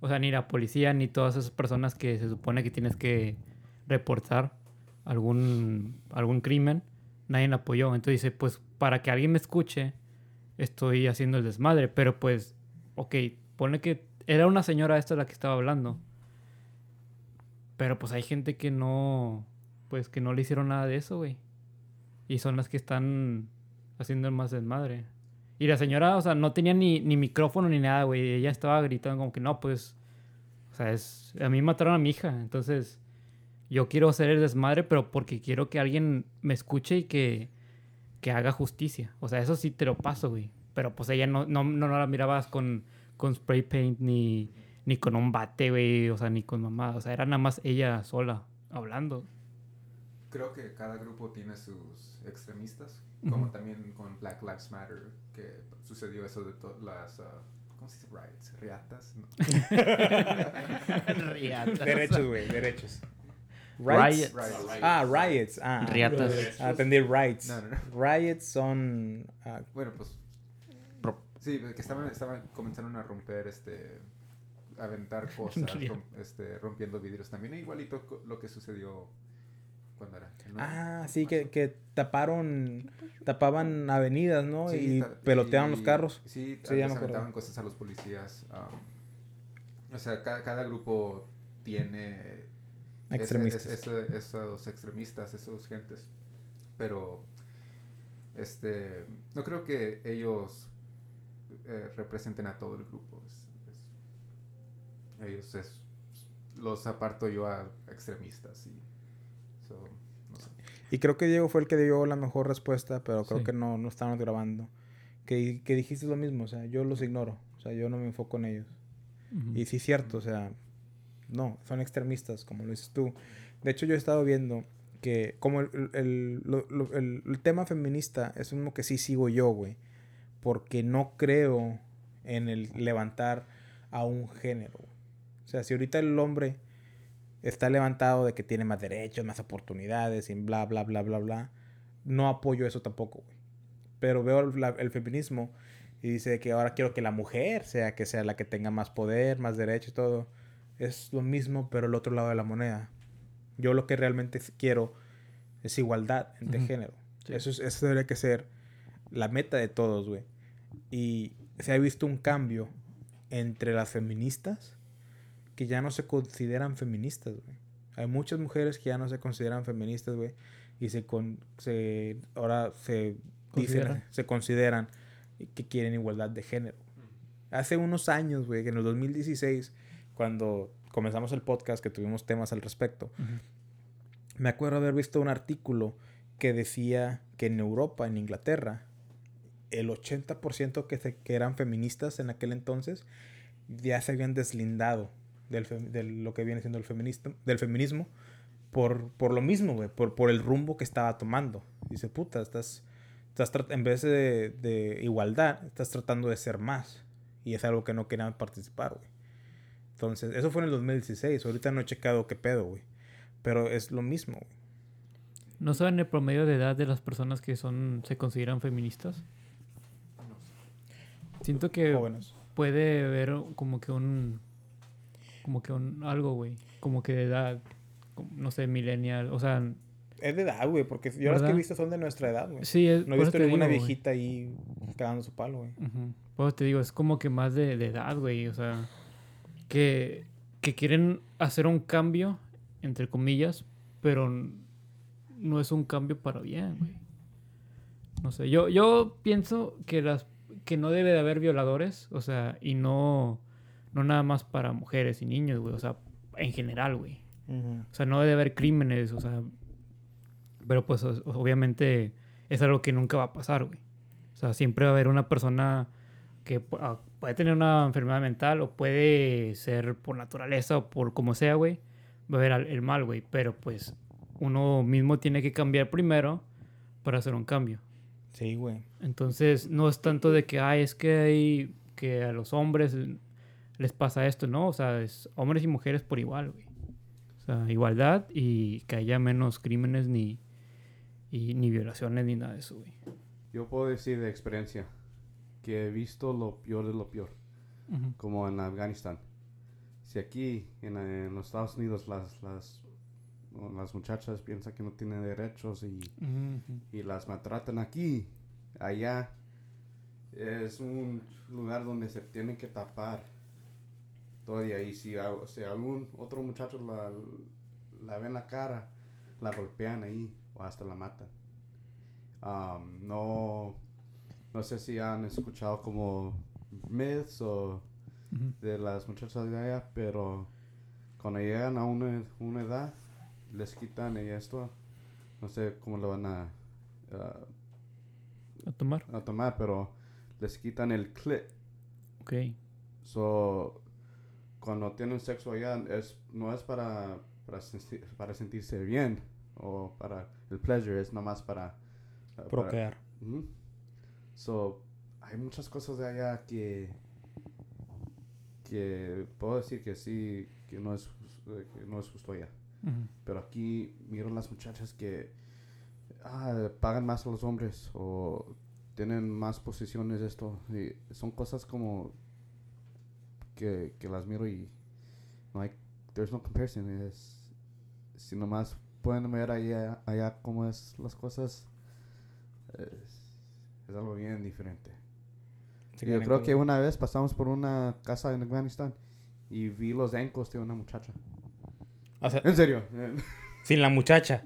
O sea, ni la policía, ni todas esas personas que se supone que tienes que reportar algún, algún crimen, nadie me apoyó. Entonces dice, pues para que alguien me escuche, estoy haciendo el desmadre. Pero pues, ok, pone que era una señora esta la que estaba hablando. Pero pues hay gente que no, pues que no le hicieron nada de eso, güey. Y son las que están haciendo más desmadre. Y la señora, o sea, no tenía ni, ni micrófono ni nada, güey. Ella estaba gritando como que no, pues, o sea, es, a mí mataron a mi hija. Entonces, yo quiero hacer el desmadre, pero porque quiero que alguien me escuche y que, que haga justicia. O sea, eso sí te lo paso, güey. Pero pues ella no, no, no, la mirabas con, con spray paint ni, ni con un bate, güey. O sea, ni con mamá. O sea, era nada más ella sola hablando. Creo que cada grupo tiene sus extremistas, como también con Black Lives Matter, que sucedió eso de todas las... ah, ¿Cómo se dice? Riots, riatas. No. Derechos, güey, derechos. Riot. Riots. Ah, riots. Ah, Riatas. Ah, entendí, rights. No, no, Riots son... ah, Bueno, pues... Pro- Sí, que estaban, estaban comenzando a romper, este... Aventar cosas, rom- este, rompiendo vidrios también. Igualito co- lo que sucedió cuando era. ah, sí, que, que taparon... Tapaban avenidas, ¿no? Sí, y peloteaban los carros. Sí, Sí, aventaban cosas a los policías. um, o sea, cada, cada grupo tiene Extremistas. ese- ese- esos extremistas, esos gentes. Pero este no creo que ellos eh, representen a todo el grupo. Es- es- ellos es, los aparto yo a extremistas y so, no sé. Y creo que Diego fue el que dio la mejor respuesta, pero creo Sí. que no, no estábamos grabando. Que, que dijiste lo mismo, o sea, yo los ignoro. O sea, yo no me enfoco en ellos. Ujú. Y sí es cierto, o sea, no, son extremistas, como lo dices tú. De hecho, yo he estado viendo que como el, el, el- el tema feminista es uno que sí sigo yo, güey. Porque no creo en el levantar a un género. O sea, si ahorita el hombre está levantado de que tiene más derechos, más oportunidades y bla, bla, bla, bla, bla, no apoyo eso tampoco, güey. Pero veo el, el feminismo y dice que ahora quiero que la mujer sea que sea la que tenga más poder, más derechos todo. Es lo mismo, pero el otro lado de la moneda. Yo lo que realmente quiero es igualdad entre Ujú. género. Sí. Eso, es- eso debería que ser la meta de todos, güey. Y se ha visto un cambio entre las feministas que ya no se consideran feministas, güey. Hay muchas mujeres que ya no se consideran feministas, güey. Y se, con, se ahora se dicen, Consideran. se consideran que quieren igualdad de género. Hace unos años, güey, que en el 2016, cuando comenzamos el podcast, que tuvimos temas al respecto, me acuerdo haber visto un artículo que decía que en Europa, en Inglaterra, el 80% que, se- que eran feministas en aquel entonces ya se habían deslindado del de lo que viene siendo el feminismo, del feminismo por, por lo mismo, güey, por, por el rumbo que estaba tomando. Dice, puta, estás, estás en vez de, de igualdad, estás tratando de ser más. Y es algo que no querían participar, güey. Entonces, eso fue en el 2016. Ahorita no he checado qué pedo, güey. Pero es lo mismo, güey. ¿No saben el promedio de edad de las personas que son se consideran feministas? Siento que Jóvenes. puede haber como que un como que un algo, güey, como que de edad, no sé, millennial, o sea, Es de edad, güey, porque yo las que he ¿Verdad? visto son de nuestra edad, güey. sí, es, No he visto ninguna digo, viejita ahí cagando su palo, güey. Ujú. Por eso te digo, es como que más de, de edad, güey. O sea, que, que quieren hacer un cambio, entre comillas, pero no es un cambio para bien, güey. No sé, yo, yo pienso que las que no debe de haber violadores, o sea, y no, no nada más para mujeres y niños, güey, o sea, en general, güey. O sea, no debe haber crímenes, o sea, pero pues obviamente es algo que nunca va a pasar, güey. O sea, siempre va a haber una persona que ah, puede tener una enfermedad mental o puede ser por naturaleza o por como sea, güey. Va a haber al- el mal, güey. Pero pues uno mismo tiene que cambiar primero para hacer un cambio. Sí, güey. Entonces, no es tanto de que, ay, es que hay, que a los hombres les pasa esto, ¿no? O sea, es hombres y mujeres por igual, güey. O sea, igualdad y que haya menos crímenes ni, y, ni violaciones ni nada de eso, güey. Yo puedo decir de experiencia que he visto lo peor de lo peor, como en Afganistán. Si aquí en, en los Estados Unidos las, las, las muchachas piensan que no tienen derechos y, y las maltratan aquí, allá es un lugar donde se tienen que tapar todavía. Y si, a- si algún otro muchacho la, la ve en la cara, la golpean ahí o hasta la matan. Um, no, no sé si han escuchado como myths o de las muchachas de allá, pero cuando llegan a una, una edad, les quitan y esto, no sé cómo lo van a, ah, A tomar. a tomar, pero les quitan el clit. Ok. So, cuando tienen sexo allá, es, no es para, para, sentir- para sentirse bien o para el pleasure, es nomás para... para- Procrear. So, hay muchas cosas de allá que que puedo decir que sí, que no es, eh, que no es justo allá. Pero aquí miro las muchachas que ah, pagan más a los hombres o tienen más posiciones esto. y son cosas como que, que las miro y no hay, there's no comparison. Es, si nomás pueden ver allá, allá cómo es las cosas, es, es algo bien diferente. Se Yo creo que una vez pasamos por una casa en Afganistán y vi los ancos de una muchacha. O sea, En serio. sin la muchacha.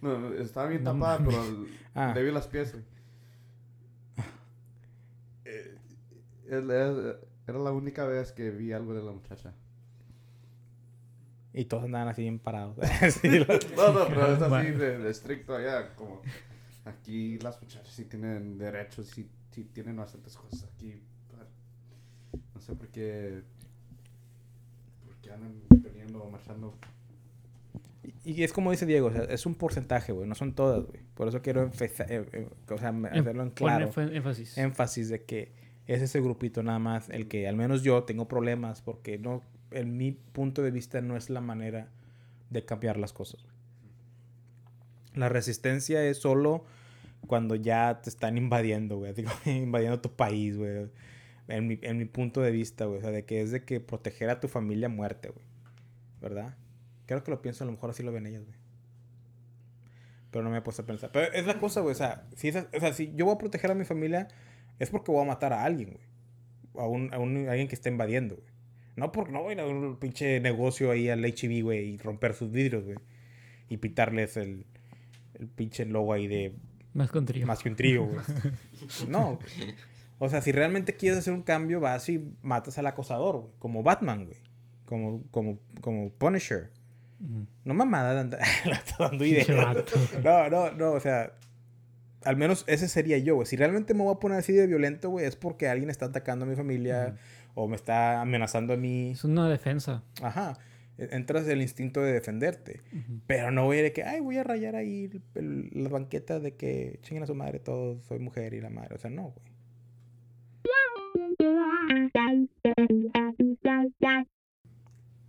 No, estaba bien tapada, pero Ah. le vi las pies. Eh, Era la única vez que vi algo de la muchacha. Y todos andaban así bien parados. Sí, No, no, pero es así de, de estricto allá. Como aquí las muchachas sí tienen derechos, sí, sí tienen bastantes cosas. Aquí, no sé por qué. ¿Por qué andan peleando o marchando? Y es como dice Diego, o sea, es un porcentaje, güey, no son todas, güey. Por eso quiero eh, eh, o sea, me- hacerlo en claro. énfa- énfasis. énfasis de que es ese grupito nada más el que al menos yo tengo problemas porque no en mi punto de vista no es la manera de cambiar las cosas. güey. La resistencia es solo cuando ya te están invadiendo, güey, digo, invadiendo tu país, güey. En mi, en mi punto de vista, güey, o sea, de que es de que proteger a tu familia muerte, güey. ¿Verdad? Creo que lo pienso, a lo mejor así lo ven ellas, güey. Pero no me he puesto a pensar. Pero es la cosa, güey. O sea, si, esa- o sea, si yo voy a proteger a mi familia, es porque voy a matar a alguien, güey. A, un, a, un- alguien que está invadiendo, güey. No porque no voy a ir a un pinche negocio ahí al HB, güey, y romper sus vidrios, güey. Y pitarles el, el pinche logo ahí de Más con trío. más que un trío, güey. No. güey. O sea, si realmente quieres hacer un cambio, vas y matas al acosador, güey. Como Batman, güey. Como, como, como Punisher. No mamada, le está dando ideas. No, no, no, o sea, al menos ese sería yo, güey. Si realmente me voy a poner así de violento, güey, es porque alguien está atacando a mi familia o me está amenazando a mí. Es una defensa. Ajá. E- Entras el instinto de defenderte. Pero no voy a ir de que, ay, voy a rayar ahí el- el- la banqueta de que chinguen a su madre todos, soy mujer y la madre. O sea, no, güey.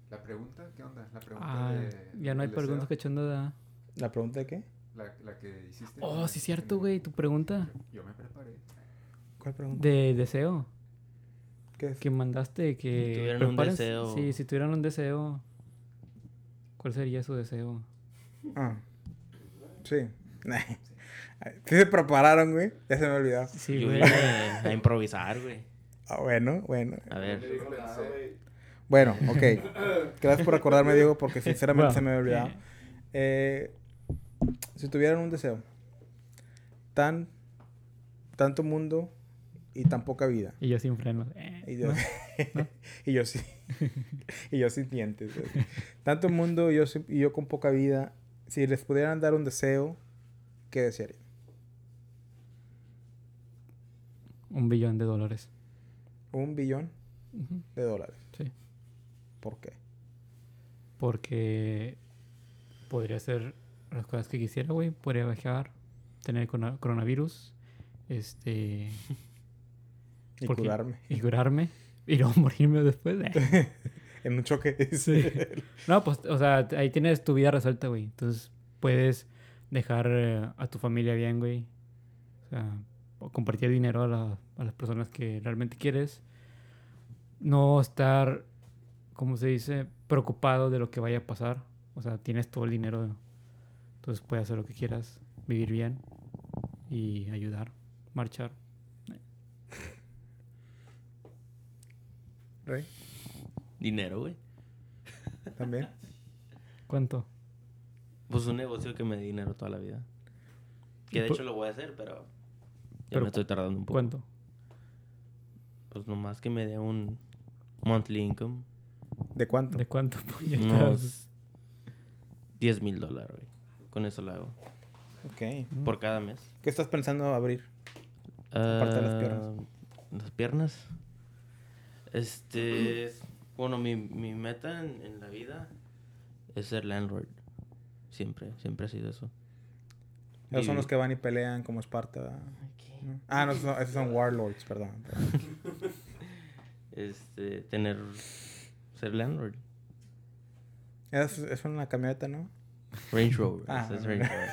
La pregunta, ¿qué onda? La pregunta Ah, de, ya no hay deseo. cachando de... ¿La pregunta de qué? La, la que hiciste. Oh, sí, cierto, güey. Tu pregunta Yo me preparé. ¿Cuál pregunta? de deseo ¿Qué es? que mandaste que... Si tuvieran un deseo. Sí, si tuvieran un deseo, ¿cuál sería su deseo? Ah. Sí. Sí se prepararon, güey. Ya se me olvidó. Sí, Yo güey. vine a improvisar, güey. Ah, bueno, bueno. A ver. Bueno, ok. Gracias por acordarme, Diego, porque sinceramente Bueno, se me había olvidado. eh, Eh, si tuvieran un deseo, tan, tanto mundo y tan poca vida. Y yo sin frenos. Eh, Y yo- ¿no? y yo sí. y yo sin dientes. Tanto mundo y yo, y yo con poca vida. Si les pudieran dar un deseo, ¿qué desearían? Un billón de dólares. Un billón de dólares. Sí. ¿Por qué? Porque podría hacer las cosas que quisiera, güey. Podría viajar, tener corona- coronavirus, este... Y curarme. y curarme. Y luego morirme después. eh. En un choque. Sí. No, pues, o sea, ahí tienes tu vida resuelta, güey. Entonces, puedes dejar eh, a tu familia bien, güey. O sea, compartir dinero a, la- a las personas que realmente quieres. No estar, ¿cómo se dice? Preocupado de lo que vaya a pasar. O sea, tienes todo el dinero. Entonces, puedes hacer lo que quieras. Vivir bien. Y ayudar. Marchar. Rey, Dinero, güey. también. ¿Cuánto? Pues un negocio que me dé dinero toda la vida. Que de Pu- hecho lo voy a hacer, pero... Ya Pero me estoy tardando un poco. ¿Cuánto? Pues nomás que me dé un monthly income. ¿De cuánto? ¿De cuánto? puñetas? Unos 10 mil dólares, güey. Con eso lo hago. Ok. Por cada mes. ¿Qué estás pensando abrir? Aparte de las piernas. Ah, Las piernas. Este. Bueno, mi, mi meta en, en la vida es ser landlord. Siempre, siempre ha sido eso. Esos son los que van y pelean como Esparta. Ah, no, esos son, warlords, perdón. Este, tener. Ser landlord. Es, es una camioneta, ¿no? Range Rover. Ah, es. Range Rover.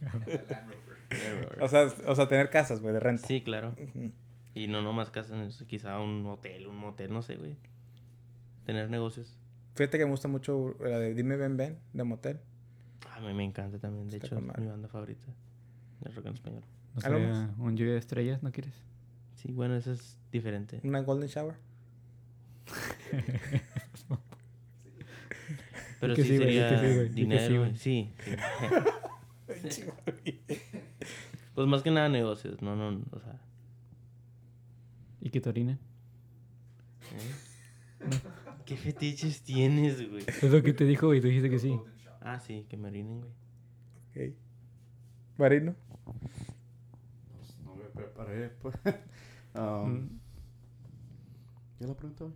Land Rover. O sea, o sea, tener casas, güey, de renta. Sí, claro. Y no nomás casas, quizá un hotel, un motel, no sé, güey. Tener negocios. Fíjate que me gusta mucho la de Dime Ven Ven, de motel. A mí me encanta también. De Está hecho, es mi banda favorita. De rock en español. ¿No ¿Algo sería más? un lluvia de estrellas? ¿No quieres? Sí, bueno, eso es diferente. Una Golden Shower. Pero que sí, que sería que sí, dinero. güey. Sí. sí. pues más que nada negocios, no, no, o sea. ¿Y que te orinen? ¿eh? ¿Qué fetiches tienes, güey? Es lo que te dijo y tú dijiste que sí. Ah, sí, que me orinen, güey. Ok. Marino. Pues, no me preparé. Pues. Um, Mm. ¿Ya la preguntó?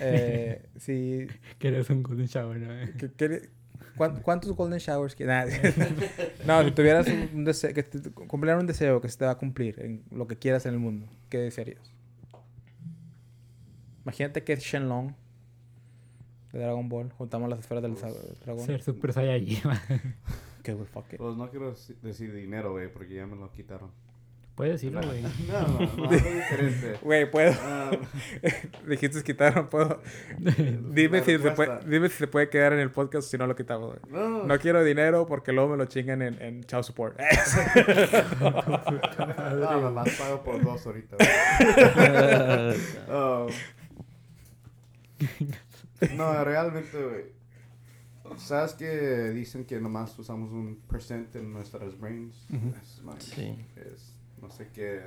Eh, si, Que eres un golden shower, ¿no? que- que- ¿cuán- ¿Cuántos Golden Showers quieres? no, si tuvieras un, deseo, que te, cumplieran un deseo que se te va a cumplir en lo que quieras en el mundo, ¿qué desearías? Imagínate que es Shenlong de Dragon Ball. Juntamos las esferas del sa- dragón. Ser super saiyajin. Que güey, fuck it. Pues no quiero deci- decir dinero, güey, porque ya me lo quitaron. Puedes decirlo, güey. No, no, no, algo diferente. Güey, puedo. Ah, Dijiste quitar, puedo. Dime si, se puede, dime si se puede quedar en el podcast si no lo quitamos, güey. No, No quiero dinero porque luego me lo chingan en, en child support. no, no, las pago por dos ahorita. güey. Oh. No, realmente, güey. ¿Sabes que dicen que nomás usamos un percent en nuestras brains? Es, man, Sí. es, no sé qué.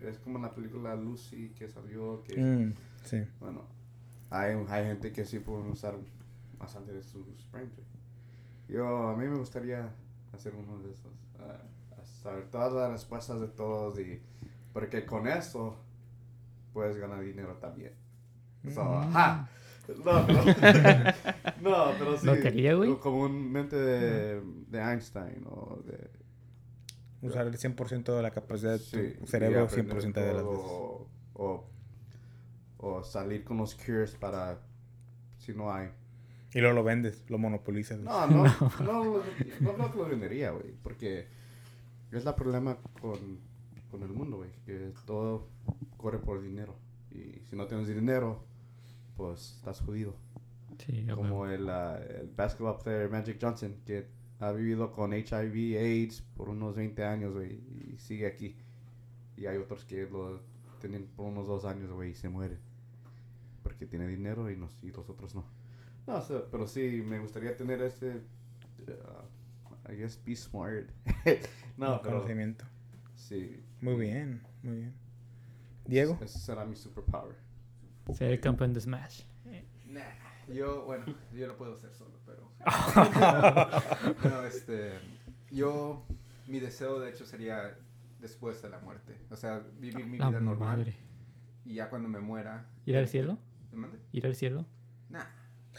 Es como la película Lucy que salió. Que, Mm, sí. Bueno, hay, hay gente que sí pueden usar bastante de sus brains. Yo, a mí me gustaría hacer uno de esos. ah, saber todas las respuestas de todos y. Porque con eso puedes ganar dinero también. So, ajá. No, pero, no, pero sí. Lotería, güey. Comúnmente de, de Einstein o de. Usar el 100% de la capacidad de tu sí, y cerebro aprender 100% de las veces. O, o, o salir con los cures para. Si no hay. Y luego lo vendes, lo monopolizas. No, no, no, no, no lo vendería, güey. Porque es el problema con, con el mundo, güey. Que todo corre por dinero. Y si no tienes dinero, pues estás jodido. Sí, Como el, ah, el basketball player Magic Johnson, que ha vivido con HIV, AIDS por unos 20 años, güey. Y sigue aquí. Y hay otros que lo tienen por unos dos años, güey, y se mueren. Porque tiene dinero y, nos, y los otros no. No, o sea, pero sí, me gustaría tener este. uh, I guess be smart. no, pero. conocimiento. Sí. Muy bien, muy bien. Diego. Ese será mi superpower. Ser el campeón de Smash. Nah, yo, bueno, yo lo puedo hacer solo, pero... no, este... Yo, mi deseo de hecho sería después de la muerte. O sea, vivir mi La vida normal. madre. Y ya cuando me muera... ¿Ir al cielo? ¿Me mande? ¿Ir al cielo? Nah.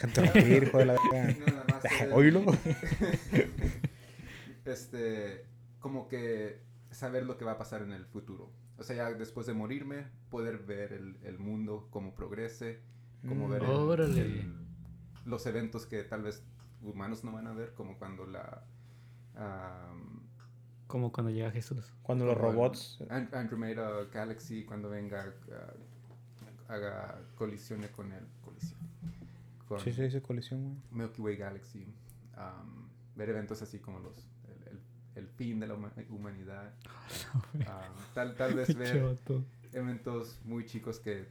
Hijo de la verga. No, nada más ser- Oílo. este, como que saber lo que va a pasar en el futuro. O sea, ya después de morirme, poder ver el, el mundo, cómo progrese, cómo Mm. ver el- Órale. el- los eventos que tal vez humanos no van a ver, como cuando la... am, Como cuando llega Jesús. Cuando los robots... An- Andromeda Galaxy, cuando venga, ah, haga colisiones con el... Colisión. Con Sí, se dice colisión, güey. Milky Way Galaxy. am, ver eventos así como los... El, fin de la huma- humanidad. Am, tal, tal vez ver eventos muy chicos que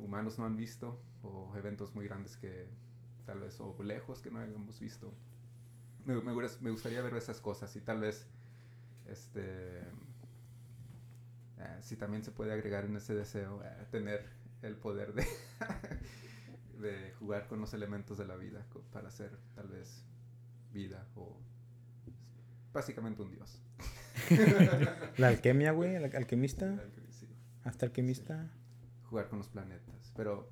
humanos no han visto o eventos muy grandes que tal vez o lejos que no hayamos visto. Me, me guras- me gustaría ver esas cosas y tal vez este eh, si también se puede agregar en ese deseo eh, tener el poder de de jugar con los elementos de la vida para ser tal vez vida o básicamente un dios. La alquimia, güey. El alquimista. Sí. Hasta alquimista. jugar con los planetas. Pero.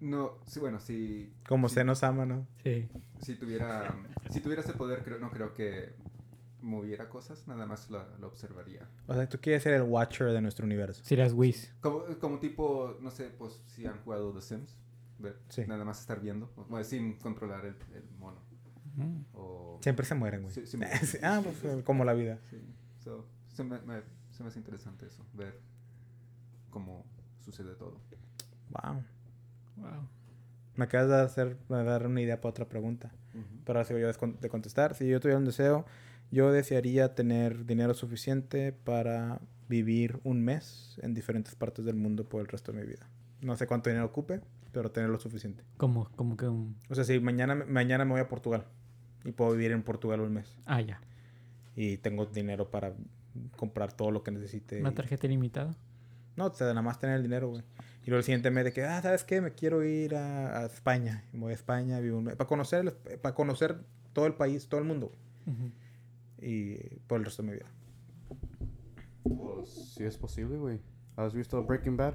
No, sí, bueno, si. Como si, se nos ama, ¿no? Sí. Si tuviera. Si tuviera ese poder, creo, no creo que moviera cosas, nada más lo, lo observaría. O sea, tú quieres ser el Watcher de nuestro universo. Serás Whis. Como, como tipo, no sé, pues si han jugado The Sims. ver, Sí. Nada más estar viendo, o- bueno, sin controlar el, el mono. O, Siempre se mueren, güey. Sí, sí, Sí, ah, pues eh, como la vida. sí. So, se, me, me- se me hace interesante eso, ver cómo sucede todo. Wow. Wow. Me acabas de hacer de dar una idea para otra pregunta. Pero ahora sí voy a descon- de contestar. Si yo tuviera un deseo, yo desearía tener dinero suficiente para vivir un mes en diferentes partes del mundo por el resto de mi vida. No sé cuánto dinero ocupe, pero tener lo suficiente. Como, como que un... O sea, si mañana, mañana me voy a Portugal y puedo vivir en Portugal un mes Ah, ya. y tengo dinero para comprar todo lo que necesite. Una y- tarjeta ilimitada. No, o sea, nada más tener el dinero, güey. Y luego el siguiente mes de que, ah, ¿sabes qué? Me quiero ir a, a España. Me voy a España, vivo un mes. Para conocer, el- para conocer todo el país, todo el mundo. Y por el resto de mi vida. Pues sí es posible, güey. ¿Has visto Breaking Bad?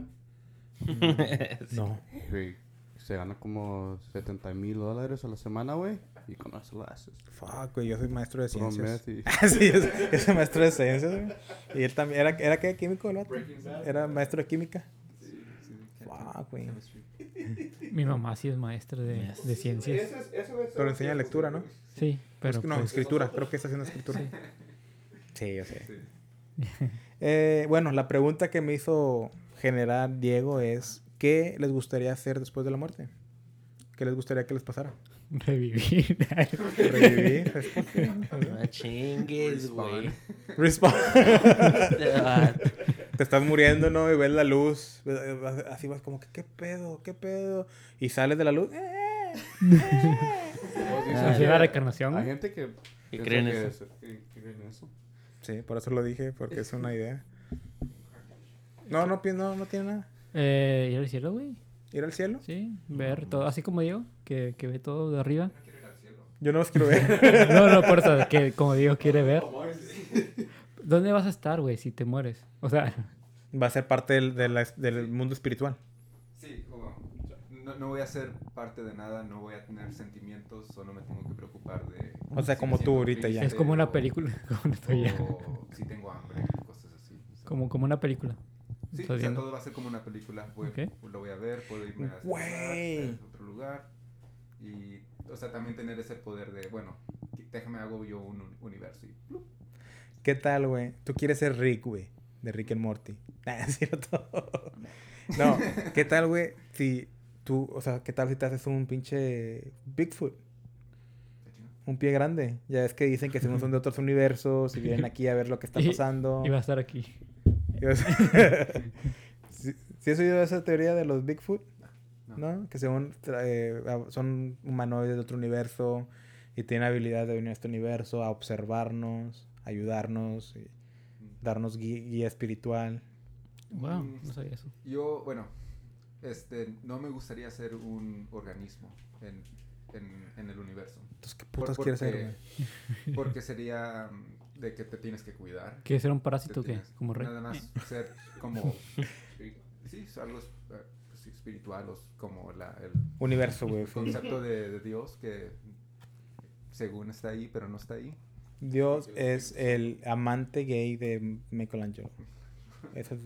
No. Güey, se gana como 70 mil dólares a la semana, güey. Y con eso lo haces. Fuck, güey, yo soy maestro de ciencias. y- sí, yo, yo soy maestro de ciencias, güey. Y él también, ¿era, era qué? ¿Químico el vato? Era maestro de química. Fuck, güey. Mi mamá sí es maestra de, de ciencias. Pero enseña lectura, ¿no? Sí, pero no, pues, escritura. Creo que está haciendo escritura. Sí, yo sé. Eh, bueno, la pregunta que me hizo generar Diego es: ¿qué les gustaría hacer después de la muerte? ¿Qué les gustaría que les pasara? Revivir. ¿Revivir? ¿Es por qué? No chingues, güey. Respawn. Te estás muriendo, ¿no? Y ves la luz. Así vas como que, ¿qué pedo? ¿Qué pedo? Y sales de la luz. ¡eh! Pues Así que la reencarnación. Hay gente que... Que eso. es- que- que creen eso. Sí, por eso lo dije, porque es una idea. No, no, no, no tiene nada. Eh, ¿Ir al cielo, güey? ¿Ir al cielo? Sí, ver todo, así como digo, que, que ve todo de arriba. Yo no los quiero ver. No, no, por eso, que como digo, quiere ver. ¿Dónde vas a estar, güey, si te mueres? O sea, Va a ser parte del, de la- del mundo espiritual. Sí, como, no, no voy a ser parte de nada, no voy a tener sentimientos, solo me tengo que preocupar de... O sea, si como tú ahorita ya. es como una película. Como. O si tengo hambre, cosas así. o sea. como, como una película. Sí, ¿Estás o sea, viendo? todo va a ser como una película. Voy. Lo voy a ver, puedo irme a a otro lugar. Y, o sea, también tener ese poder de, bueno, déjame hago yo un un universo. Y, ¡plup! ¿Qué tal, güey? Tú quieres ser Rick, güey. De Rick and Morty. Ah, ¿es cierto? No, ¿qué tal, güey? Si tú, o sea, ¿qué tal si te haces un pinche Bigfoot? Un pie grande. Ya es que dicen que según son de otros universos y vienen aquí a ver lo que está Y- pasando. Y va a estar aquí. ¿Sí, sí has oído esa teoría de los Bigfoot? No. ¿No? Que según eh, son humanoides de otro universo y tienen habilidad de venir a este universo a observarnos, ayudarnos y darnos gui- guía espiritual. Wow, Mm, no sabía eso. Yo, bueno, este, no me gustaría ser un organismo en, en, en el universo. Entonces, ¿qué Por- putas quieres ser, porque- güey? Porque sería mm, de que te tienes que cuidar. ¿Quieres ser un parásito o qué? Como rey. Nada más ser como... sí, algo eh, pues, espiritual, o como la, el Universo, güey. concepto de, de Dios que según está ahí, pero no está ahí. Dios es el amante gay de Michelangelo. Ese es-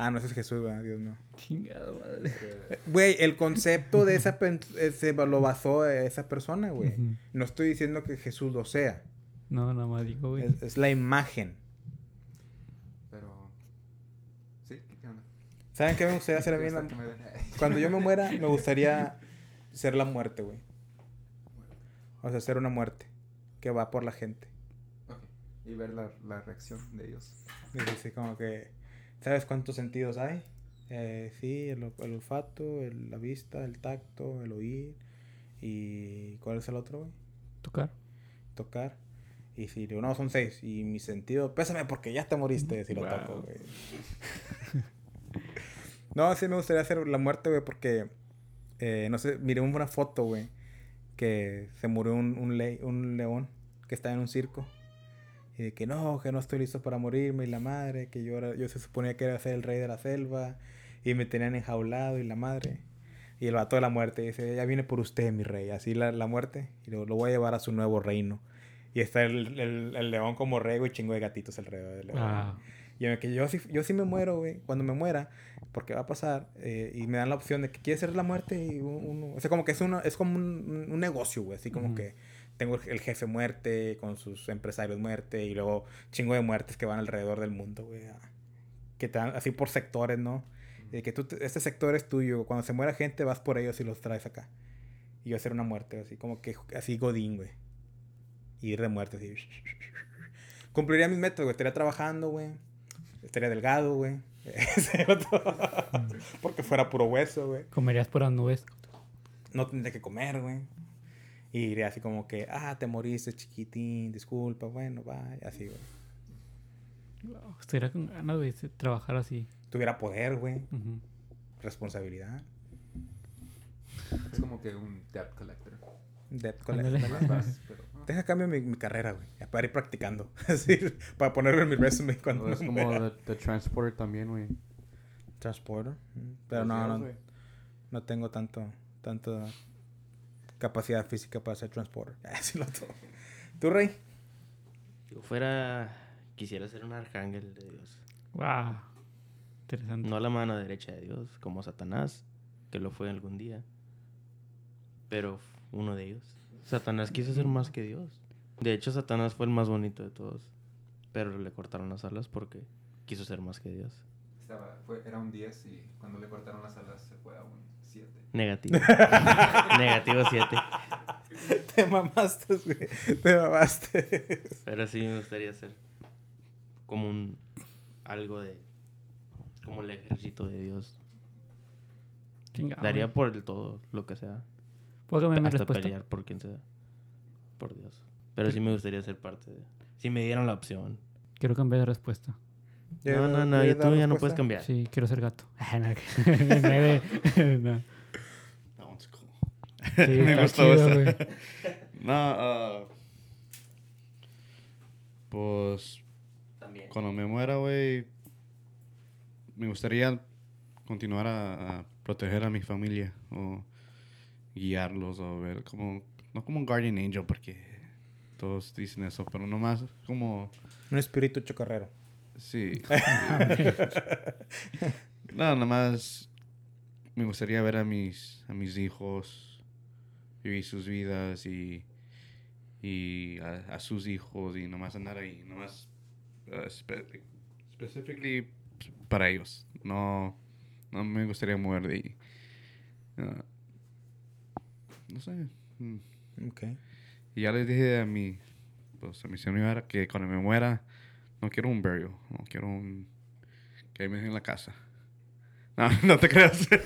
Ah, no, ese es Jesús, ¿verdad? Dios no. Chingado, madre. Eh, Güey, el concepto de esa eh, se lo basó esa persona, güey. Ujú. No estoy diciendo que Jesús lo sea. No, nada más digo, güey. Es, es la imagen. pero... Sí, ¿qué onda? ¿Saben qué me gustaría hacer a mí? la-. Cuando yo me muera, me gustaría ser la muerte, güey. O sea, ser una muerte que va por la gente. Ok. Y ver la, la reacción de ellos. Es como que, ¿sabes cuántos sentidos hay? Eh, sí, el, el olfato, el- la vista, el tacto, el oír. ¿Y cuál es el otro, güey? Tocar. Tocar. Y si digo, no, son seis. Y mi sentido, pésame porque ya te moriste si lo Wow. toco, güey. no, sí me gustaría hacer la muerte, güey, porque, eh, no sé, miré una foto, güey, que se murió un, un, le- un león que está en un circo. Y de que no, que no estoy listo para morirme y la madre, que yo, era, yo se suponía que era ser el rey de la selva y me tenían enjaulado y la madre. Y el vato de la muerte dice, ya viene por usted, mi rey. Así la, la muerte y lo, lo voy a llevar a su nuevo reino. Y está el, el, el león como rey, güey, chingo de gatitos alrededor del león. Ah, Y yo, que yo, sí, yo sí me muero, güey, cuando me muera, porque va a pasar, eh, y me dan la opción de que quieres ser la muerte y un- uno, o sea, como que es, uno, es como un, un negocio, güey, así como que tengo el, jefe muerte con sus empresarios muerte y luego chingo de muertes que van alrededor del mundo, güey, a- que te dan así por sectores, ¿no? Y de que tú, te- este sector es tuyo, cuando se muera gente vas por ellos y los traes acá. Y yo hacer una muerte, así como que, así godín, güey. Y ir de muerte, así. Cumpliría mis metas, güey, estaría trabajando, güey. Estaría delgado, güey. Porque fuera puro hueso, güey. comerías por las nubes. No tendría que comer, güey. Y iría así como que, ah, te moriste, chiquitín, disculpa, bueno, vaya, así, güey. Estaría con ganas, de trabajar así. Tuviera poder, güey. Responsabilidad. Es como que un debt collector. Debt collector. Más vas, pero... ah. Deja cambio mi, mi carrera, güey. Para ir practicando. Así, para ponerlo en mi resume cuando O es me como the, the transporter también, güey. Transporter. mm, Pero no, no, no tengo tanto, tanto capacidad física para ser transporter. Así lo todo. ¿Tú, Rey? Yo fuera. Quisiera ser un arcángel de Dios. Wow. Interesante. No la mano derecha de Dios, como Satanás, que lo fue algún día. Pero uno de ellos. Satanás quiso ser más que Dios. De hecho, Satanás fue el más bonito de todos. Pero le cortaron las alas porque quiso ser más que Dios. Estaba, fue, era un 10 y cuando le cortaron las alas se fue a un 7. Negativo. Negativo 7. Te mamaste, güey. Te mamaste. Pero sí me gustaría ser como un. Algo de. Como el ejército de Dios. Chingado, Daría por el todo, lo que sea. ¿Puedo cambiar mi Hasta respuesta? pelear por quien sea. Por Dios. Pero sí me gustaría ser parte de. Si me dieran la opción. Quiero cambiar de respuesta. No, no, no, y tú ya no puedes cambiar. Sí, quiero ser gato. Ah, no, que- Nueve. no. That one's cool. Sí, Me gustó chido, esa. güey. No, ah, pues También. cuando me muera, güey, me gustaría continuar a, a proteger a mi familia o guiarlos o ver como, no como un guardian angel porque todos dicen eso, pero nomás como, Un espíritu chocarrero. sí. no, nomás me gustaría ver a mis, a mis hijos vivir sus vidas y, y a, a sus hijos y nomás andar ahí, nomás uh, specifically para ellos. No, no me gustaría mover de ahí. Uh, no sé. mm. Ok. Y ya les dije a mi, pues a mi señora que cuando me muera, no quiero un burial, no quiero un, que me dejen en la casa. No, no te creas.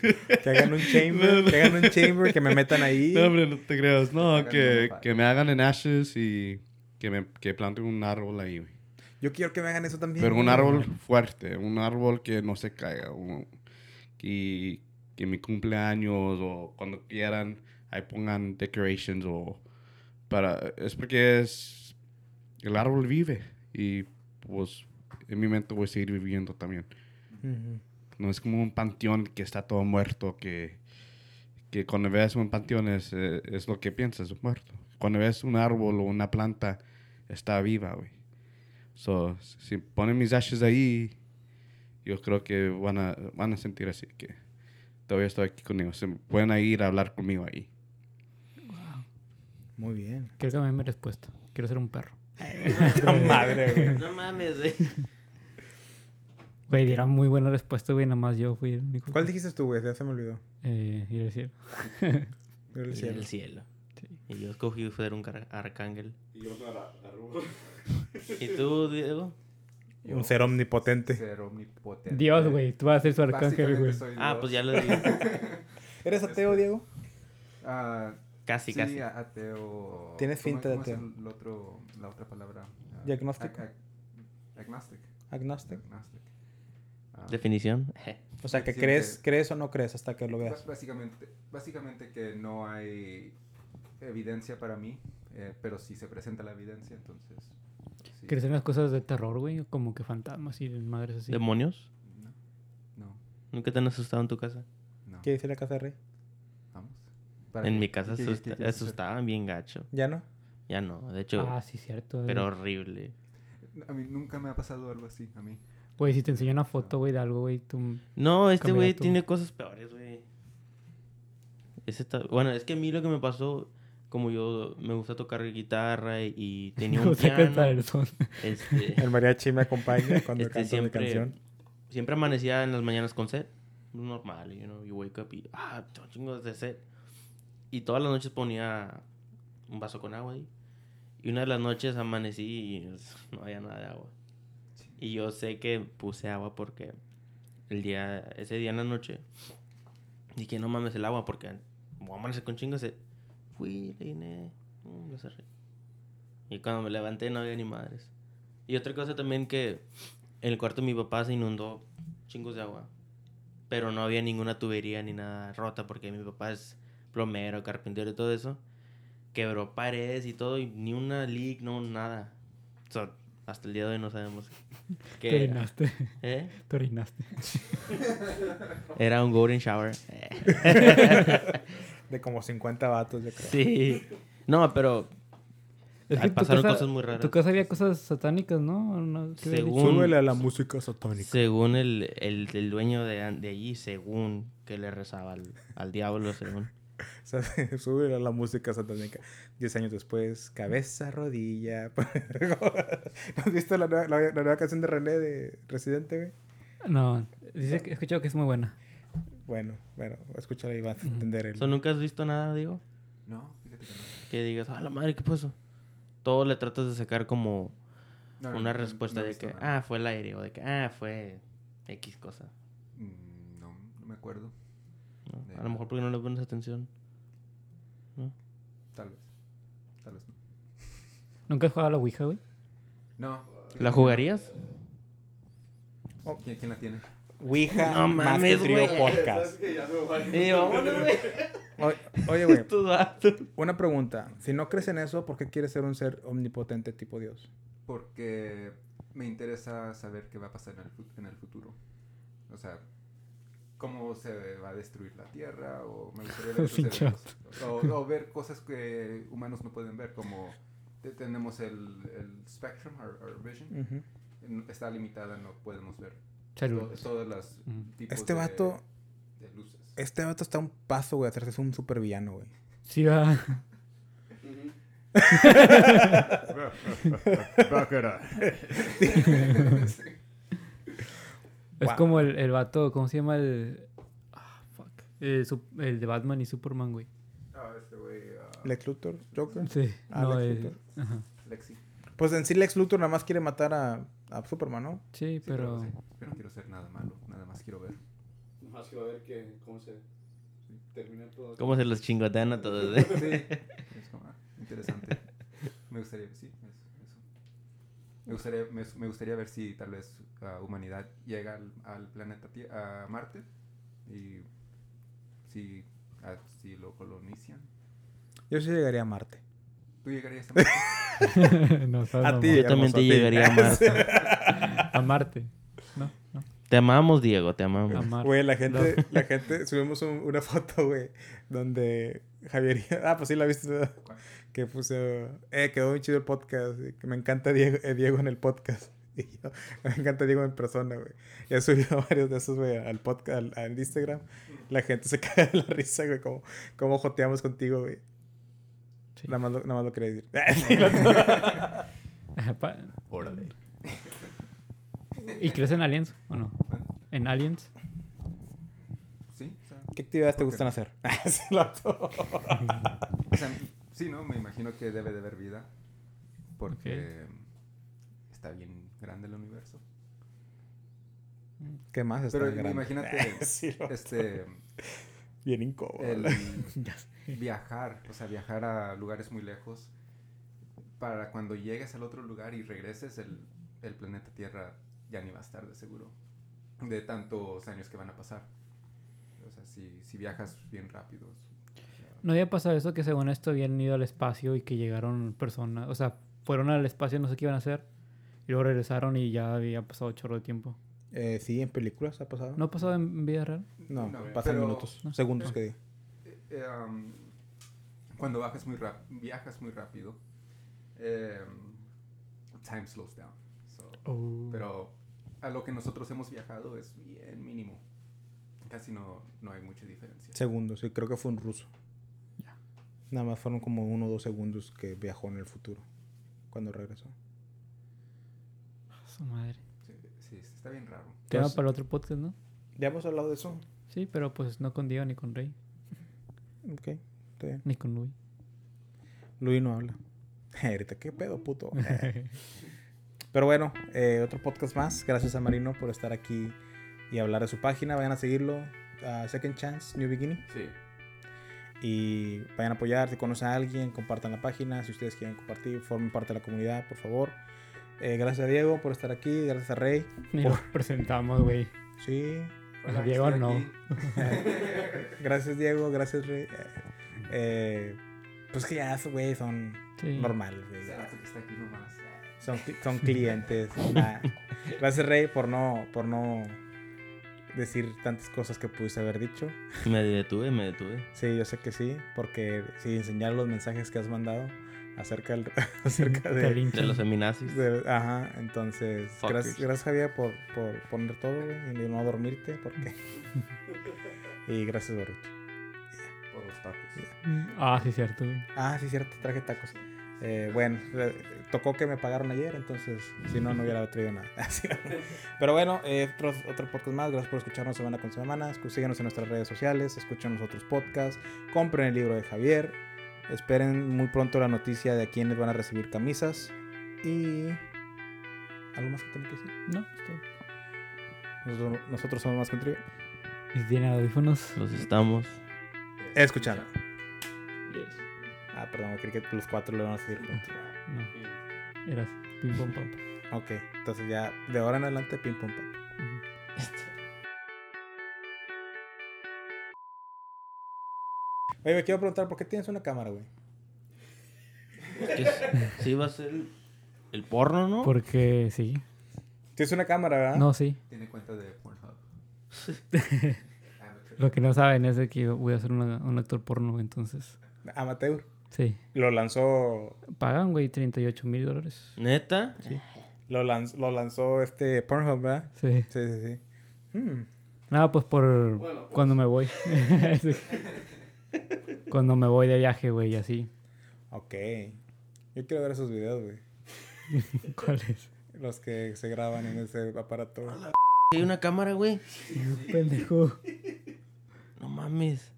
Que hagan un chamber, que hagan un chamber, que me metan ahí. No, hombre, no te creas. No, que, que me hagan en ashes y que me que planten un árbol ahí, güey. Yo quiero que me hagan eso también. Pero un árbol fuerte, un árbol que no se caiga. un- que, que mi cumpleaños o cuando quieran, ahí pongan decorations o para... Es porque es... El árbol vive y pues en mi mente voy a seguir viviendo también. No es como un panteón que está todo muerto, que, que cuando ves un panteón es, eh, es lo que piensas, es muerto. Cuando ves un árbol o una planta, está viva, güey. So, si ponen mis ashes ahí, yo creo que van a, van a sentir así, que todavía estoy aquí conmigo. Se pueden ir a hablar conmigo ahí. Muy bien. Quiero que me den mi respuesta. Quiero ser un perro. Madre, güey. No mames, güey. Güey, diera muy buena respuesta, güey. Nada más yo fui el único. ¿Cuál dijiste tú, güey? Ya se me olvidó. Eh, iba a decir. Yo el Y cielo. el cielo. Y yo escogí ser un arcángel. ¿Y tú, Diego? Un ser omnipotente. Ser omnipotente. Dios, güey. Tú vas a ser su arcángel, Básicamente güey. Ah, pues ya lo dije. ¿Eres ateo, Diego? Ah, Casi, sí, casi. ateo. Tienes ¿cómo- finta de cómo es ateo. el otro, la otra palabra? Ah, Diagnóstico. ag- ag- agnostic. Agnostic. Agnostic. Ah, Definición. O sea, que Sí, crees, que- crees o no crees hasta que lo veas. Básicamente, básicamente que no hay evidencia para mí, eh, pero sí se presenta la evidencia, entonces... sí. ¿Crees en las cosas de terror, güey? Como que fantasmas y madres así. ¿Demonios? No, no, ¿Nunca te han asustado en tu casa? no. ¿Qué dice la casa de rey? Vamos. ¿Para En qué? mi casa ¿Qué- qué asusta- quieres asustaban bien gacho. ¿Ya no? Ya no, de hecho, Ah, sí, cierto. pero güey. horrible. A mí nunca me ha pasado algo así, a mí. Güey, si te enseño una foto, güey, de algo, güey, tú... No, este güey tiene cosas peores, güey. Ese está- Bueno, es que a mí lo que me pasó, como yo me gusta tocar guitarra y, y tenía un piano, el son. este, El mariachi me acompaña cuando este, canto mi siempre, canción. siempre amanecía en las mañanas con sed. Normal, you know, you wake up y, ah, tengo chingos de sed. Y todas las noches ponía un vaso con agua ahí. Y una de las noches amanecí y no había nada de agua. Y yo sé que puse agua porque el día, ese día en la noche dije, no mames el agua porque voy a amanecer con sed. Fui, le llené, mm, lo cerré. Y cuando me levanté no había ni madres. Y otra cosa también que en el cuarto de mi papá se inundó chingos de agua. Pero no había ninguna tubería ni nada rota porque mi papá es plomero, carpintero y todo eso. Quebró paredes y todo y ni una leak, no nada. O sea, hasta el día de hoy no sabemos Te qué orinaste. ¿Eh? Te orinaste. Era un golden shower. De como 50 vatos, yo creo. sí. No, pero Es que pasaron casa- cosas muy En raras. tu casa había cosas satánicas, ¿no? Según- Súbele a la música satánica. según el, el, el dueño de, de allí, según que le rezaba al, al diablo, según. Súbele a la música satánica. Diez años después, cabeza, rodilla. ¿No has visto la nueva, la, la nueva canción de René de Residente, güey? No, dice que, he escuchado que es muy buena. Bueno, bueno, escúchala y vas a entender el... ¿So, ¿Nunca has visto nada, digo? No, fíjate que no. Que digas, ah, la madre, ¿qué pasó? Todo le tratas de sacar como No, no, una no, respuesta no de que, nada. ah, fue el aire, o de que, ah, fue X cosa. Mm, No, no me acuerdo. ¿no? De A lo mejor porque no le pones atención. Tal vez. Tal vez no. ¿Nunca has jugado a la Ouija, güey? No. ¿La jugarías? ¿Quién, quién la tiene? Ouija No más que mames, trío güey. podcast. Y Oye, güey, una pregunta. Si no crees en eso, ¿por qué quieres ser un ser omnipotente tipo Dios? Porque me interesa saber qué va a pasar en el, fut- en el futuro. O sea, cómo se va a destruir la Tierra, o me gustaría ver o, o cosas que humanos no pueden ver, como te- tenemos el, el spectrum, our, our vision, está limitada, no podemos ver Todas las tipos Este vato- de luces. Este vato está a un paso, güey, a hacerse un supervillano, güey. Sí, va. Es Wow. como el, el vato, ¿cómo se llama el. Ah, fuck. El, de Batman y Superman, güey. Ah, este güey, ah, Lex Luthor, Joker. Sí. Ah, no, Lex el- Luthor. ajá. Lexi. Pues en sí Lex Luthor nada más quiere matar a, a Superman, ¿no? Sí, Sí, pero. sí. Yo no quiero ser nada malo, nada más quiero ver. Más que va a ver que, cómo se termina todo. ¿Cómo se los chingotean a todos? eh? Sí, es como, ah, interesante. Me gustaría, sí, es- eso. Me gustaría, me, me gustaría ver si tal vez la humanidad llega al, al planeta a Marte y si, a- si lo colonizan. Yo sí llegaría a Marte. ¿Tú llegarías a Marte? no, estás A mamón. ti. Yo también te llegaría a Marte. A Marte. No, no. Te amamos, Diego, te amamos. Güey, la gente, la gente, subimos un- una foto, güey, donde Javier, ah, pues sí la viste, que puso, eh, quedó muy chido el podcast, que me encanta Diego, eh, Diego en el podcast. Y yo, me encanta Diego en persona, güey. Y he subido varios de esos, güey, al podcast, al, al Instagram. La gente se cae de la risa, güey, como, como joteamos contigo, güey. Sí. Nada más lo, nada más lo quería decir. ¿Y crees en Aliens o no? ¿En Aliens? Sí, o sea, ¿Qué actividades te gustan hacer? O sea, sí, ¿no? Me imagino que debe de haber vida porque está bien grande el universo. ¿Qué más está Pero grande? imagínate, este, Bien incómodo. viajar, o sea, viajar a lugares muy lejos, para cuando llegues al otro lugar y regreses, el, el planeta Tierra ya ni va a estar de seguro, de tantos años que van a pasar. O sea, si, si viajas bien rápido. ¿No había pasado eso que según esto habían ido al espacio y que llegaron personas, o sea, fueron al espacio, no sé qué iban a hacer, y luego regresaron y ya había pasado chorro de tiempo? Eh, sí, en películas ha pasado. ¿No ha pasado en vida real? No, No, pasan pero- minutos, no. segundos que di. eh, eh, um, cuando bajas muy rap- viajas muy rápido, em, time slows down. So, Pero a lo que nosotros hemos viajado es bien mínimo. Casi no, no hay mucha diferencia. Segundos, sí, creo que fue un ruso. Ya. Nada más fueron como uno o dos segundos que viajó en el futuro, cuando regresó. Su madre. Está bien raro. Tema Entonces- para otro podcast, ¿no? ¿Ya hemos hablado de eso? Sí, pero pues no con Diego ni con Rey, Ok, está bien. ni con Luis. Luis no habla. Ahorita, ¿qué pedo, puto? Pero bueno, eh, otro podcast más. Gracias a Marino por estar aquí y hablar de su página. Vayan a seguirlo. a Second Chance, New Beginning. Sí. Y vayan a apoyar. Si conocen a alguien, compartan la página. Si ustedes quieren compartir, formen parte de la comunidad, por favor. Eh, gracias a Diego por estar aquí. Gracias a Rey. Ni presentamos, güey. Sí. A Diego no. Gracias, Diego. Gracias, Rey. Eh, eh, pues que ya, güey, son Sí. normales, güey. Son, son clientes. Nah. Gracias, Rey, por no, por no decir tantas cosas que pudiste haber dicho. Me detuve, me detuve. Sí, yo sé que sí, porque si enseñar los mensajes que has mandado acerca, del- acerca de. De los feminazis. de- Ajá, entonces, gracias, gracias Javier por, por poner todo, güey, y no dormirte, porque... y gracias, Baruch. Por los tacos. Ah, sí, cierto, güey. Ah, sí, cierto, traje tacos. Eh, bueno, eh, tocó que me pagaron ayer, entonces si no, no hubiera traído nada. Pero bueno, eh, otro, otro podcast más. Gracias por escucharnos semana con semana. Síganos en nuestras redes sociales, escuchen los otros podcasts, compren el libro de Javier. Esperen muy pronto la noticia de a quiénes van a recibir camisas. Y. ¿Algo más que tengo que decir? No. Nosotros, nosotros somos más contigo. ¿Y si tienen audífonos? Los estamos. Escuchando. Yes. Ah, perdón, creí que los cuatro le van a decir juntos. No. Era así. Pim, pom, pam. Ok, entonces ya de ahora en adelante, pim pum pam. Ujú. Oye, me quiero preguntar, ¿por qué tienes una cámara, güey? Sí, va a ser el, porno, ¿no? Porque sí. Tienes una cámara, ¿verdad? No, sí. Tiene cuenta de Pornhub. Lo que no saben es de que voy a ser una- un actor porno, entonces. Amateur. Sí. Lo lanzó. Pagan, güey, 38 mil dólares. ¿Neta? Lo, lanz- lo lanzó este Pornhub, ¿verdad? Sí. Sí, sí, sí. Hmm. Nada, pues por cuando me voy. Sí. Cuando me voy de viaje, güey, y así. Ok. Yo quiero ver esos videos, güey. ¿Cuál es? Los que se graban en ese aparato. Hay una cámara, güey. Pendejo. No mames.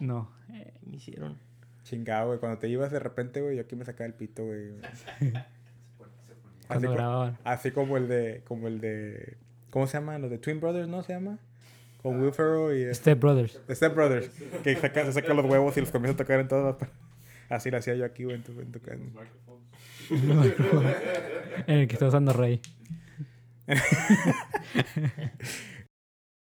No. ¿Qué me hicieron? Chingado, güey. Cuando te ibas de repente, güey, yo aquí me sacaba el pito, güey. Así, Cuando co- grababan. así como el de. Como el de. ¿Cómo se llama? Los de Twin Brothers, ¿no se llama? con Will y... Eh, Step Brothers. Step Brothers, que saca, se saca los huevos y los comienza a tocar en todas. Así lo hacía yo aquí, en, tu, en, tu can... en el que está usando Rey.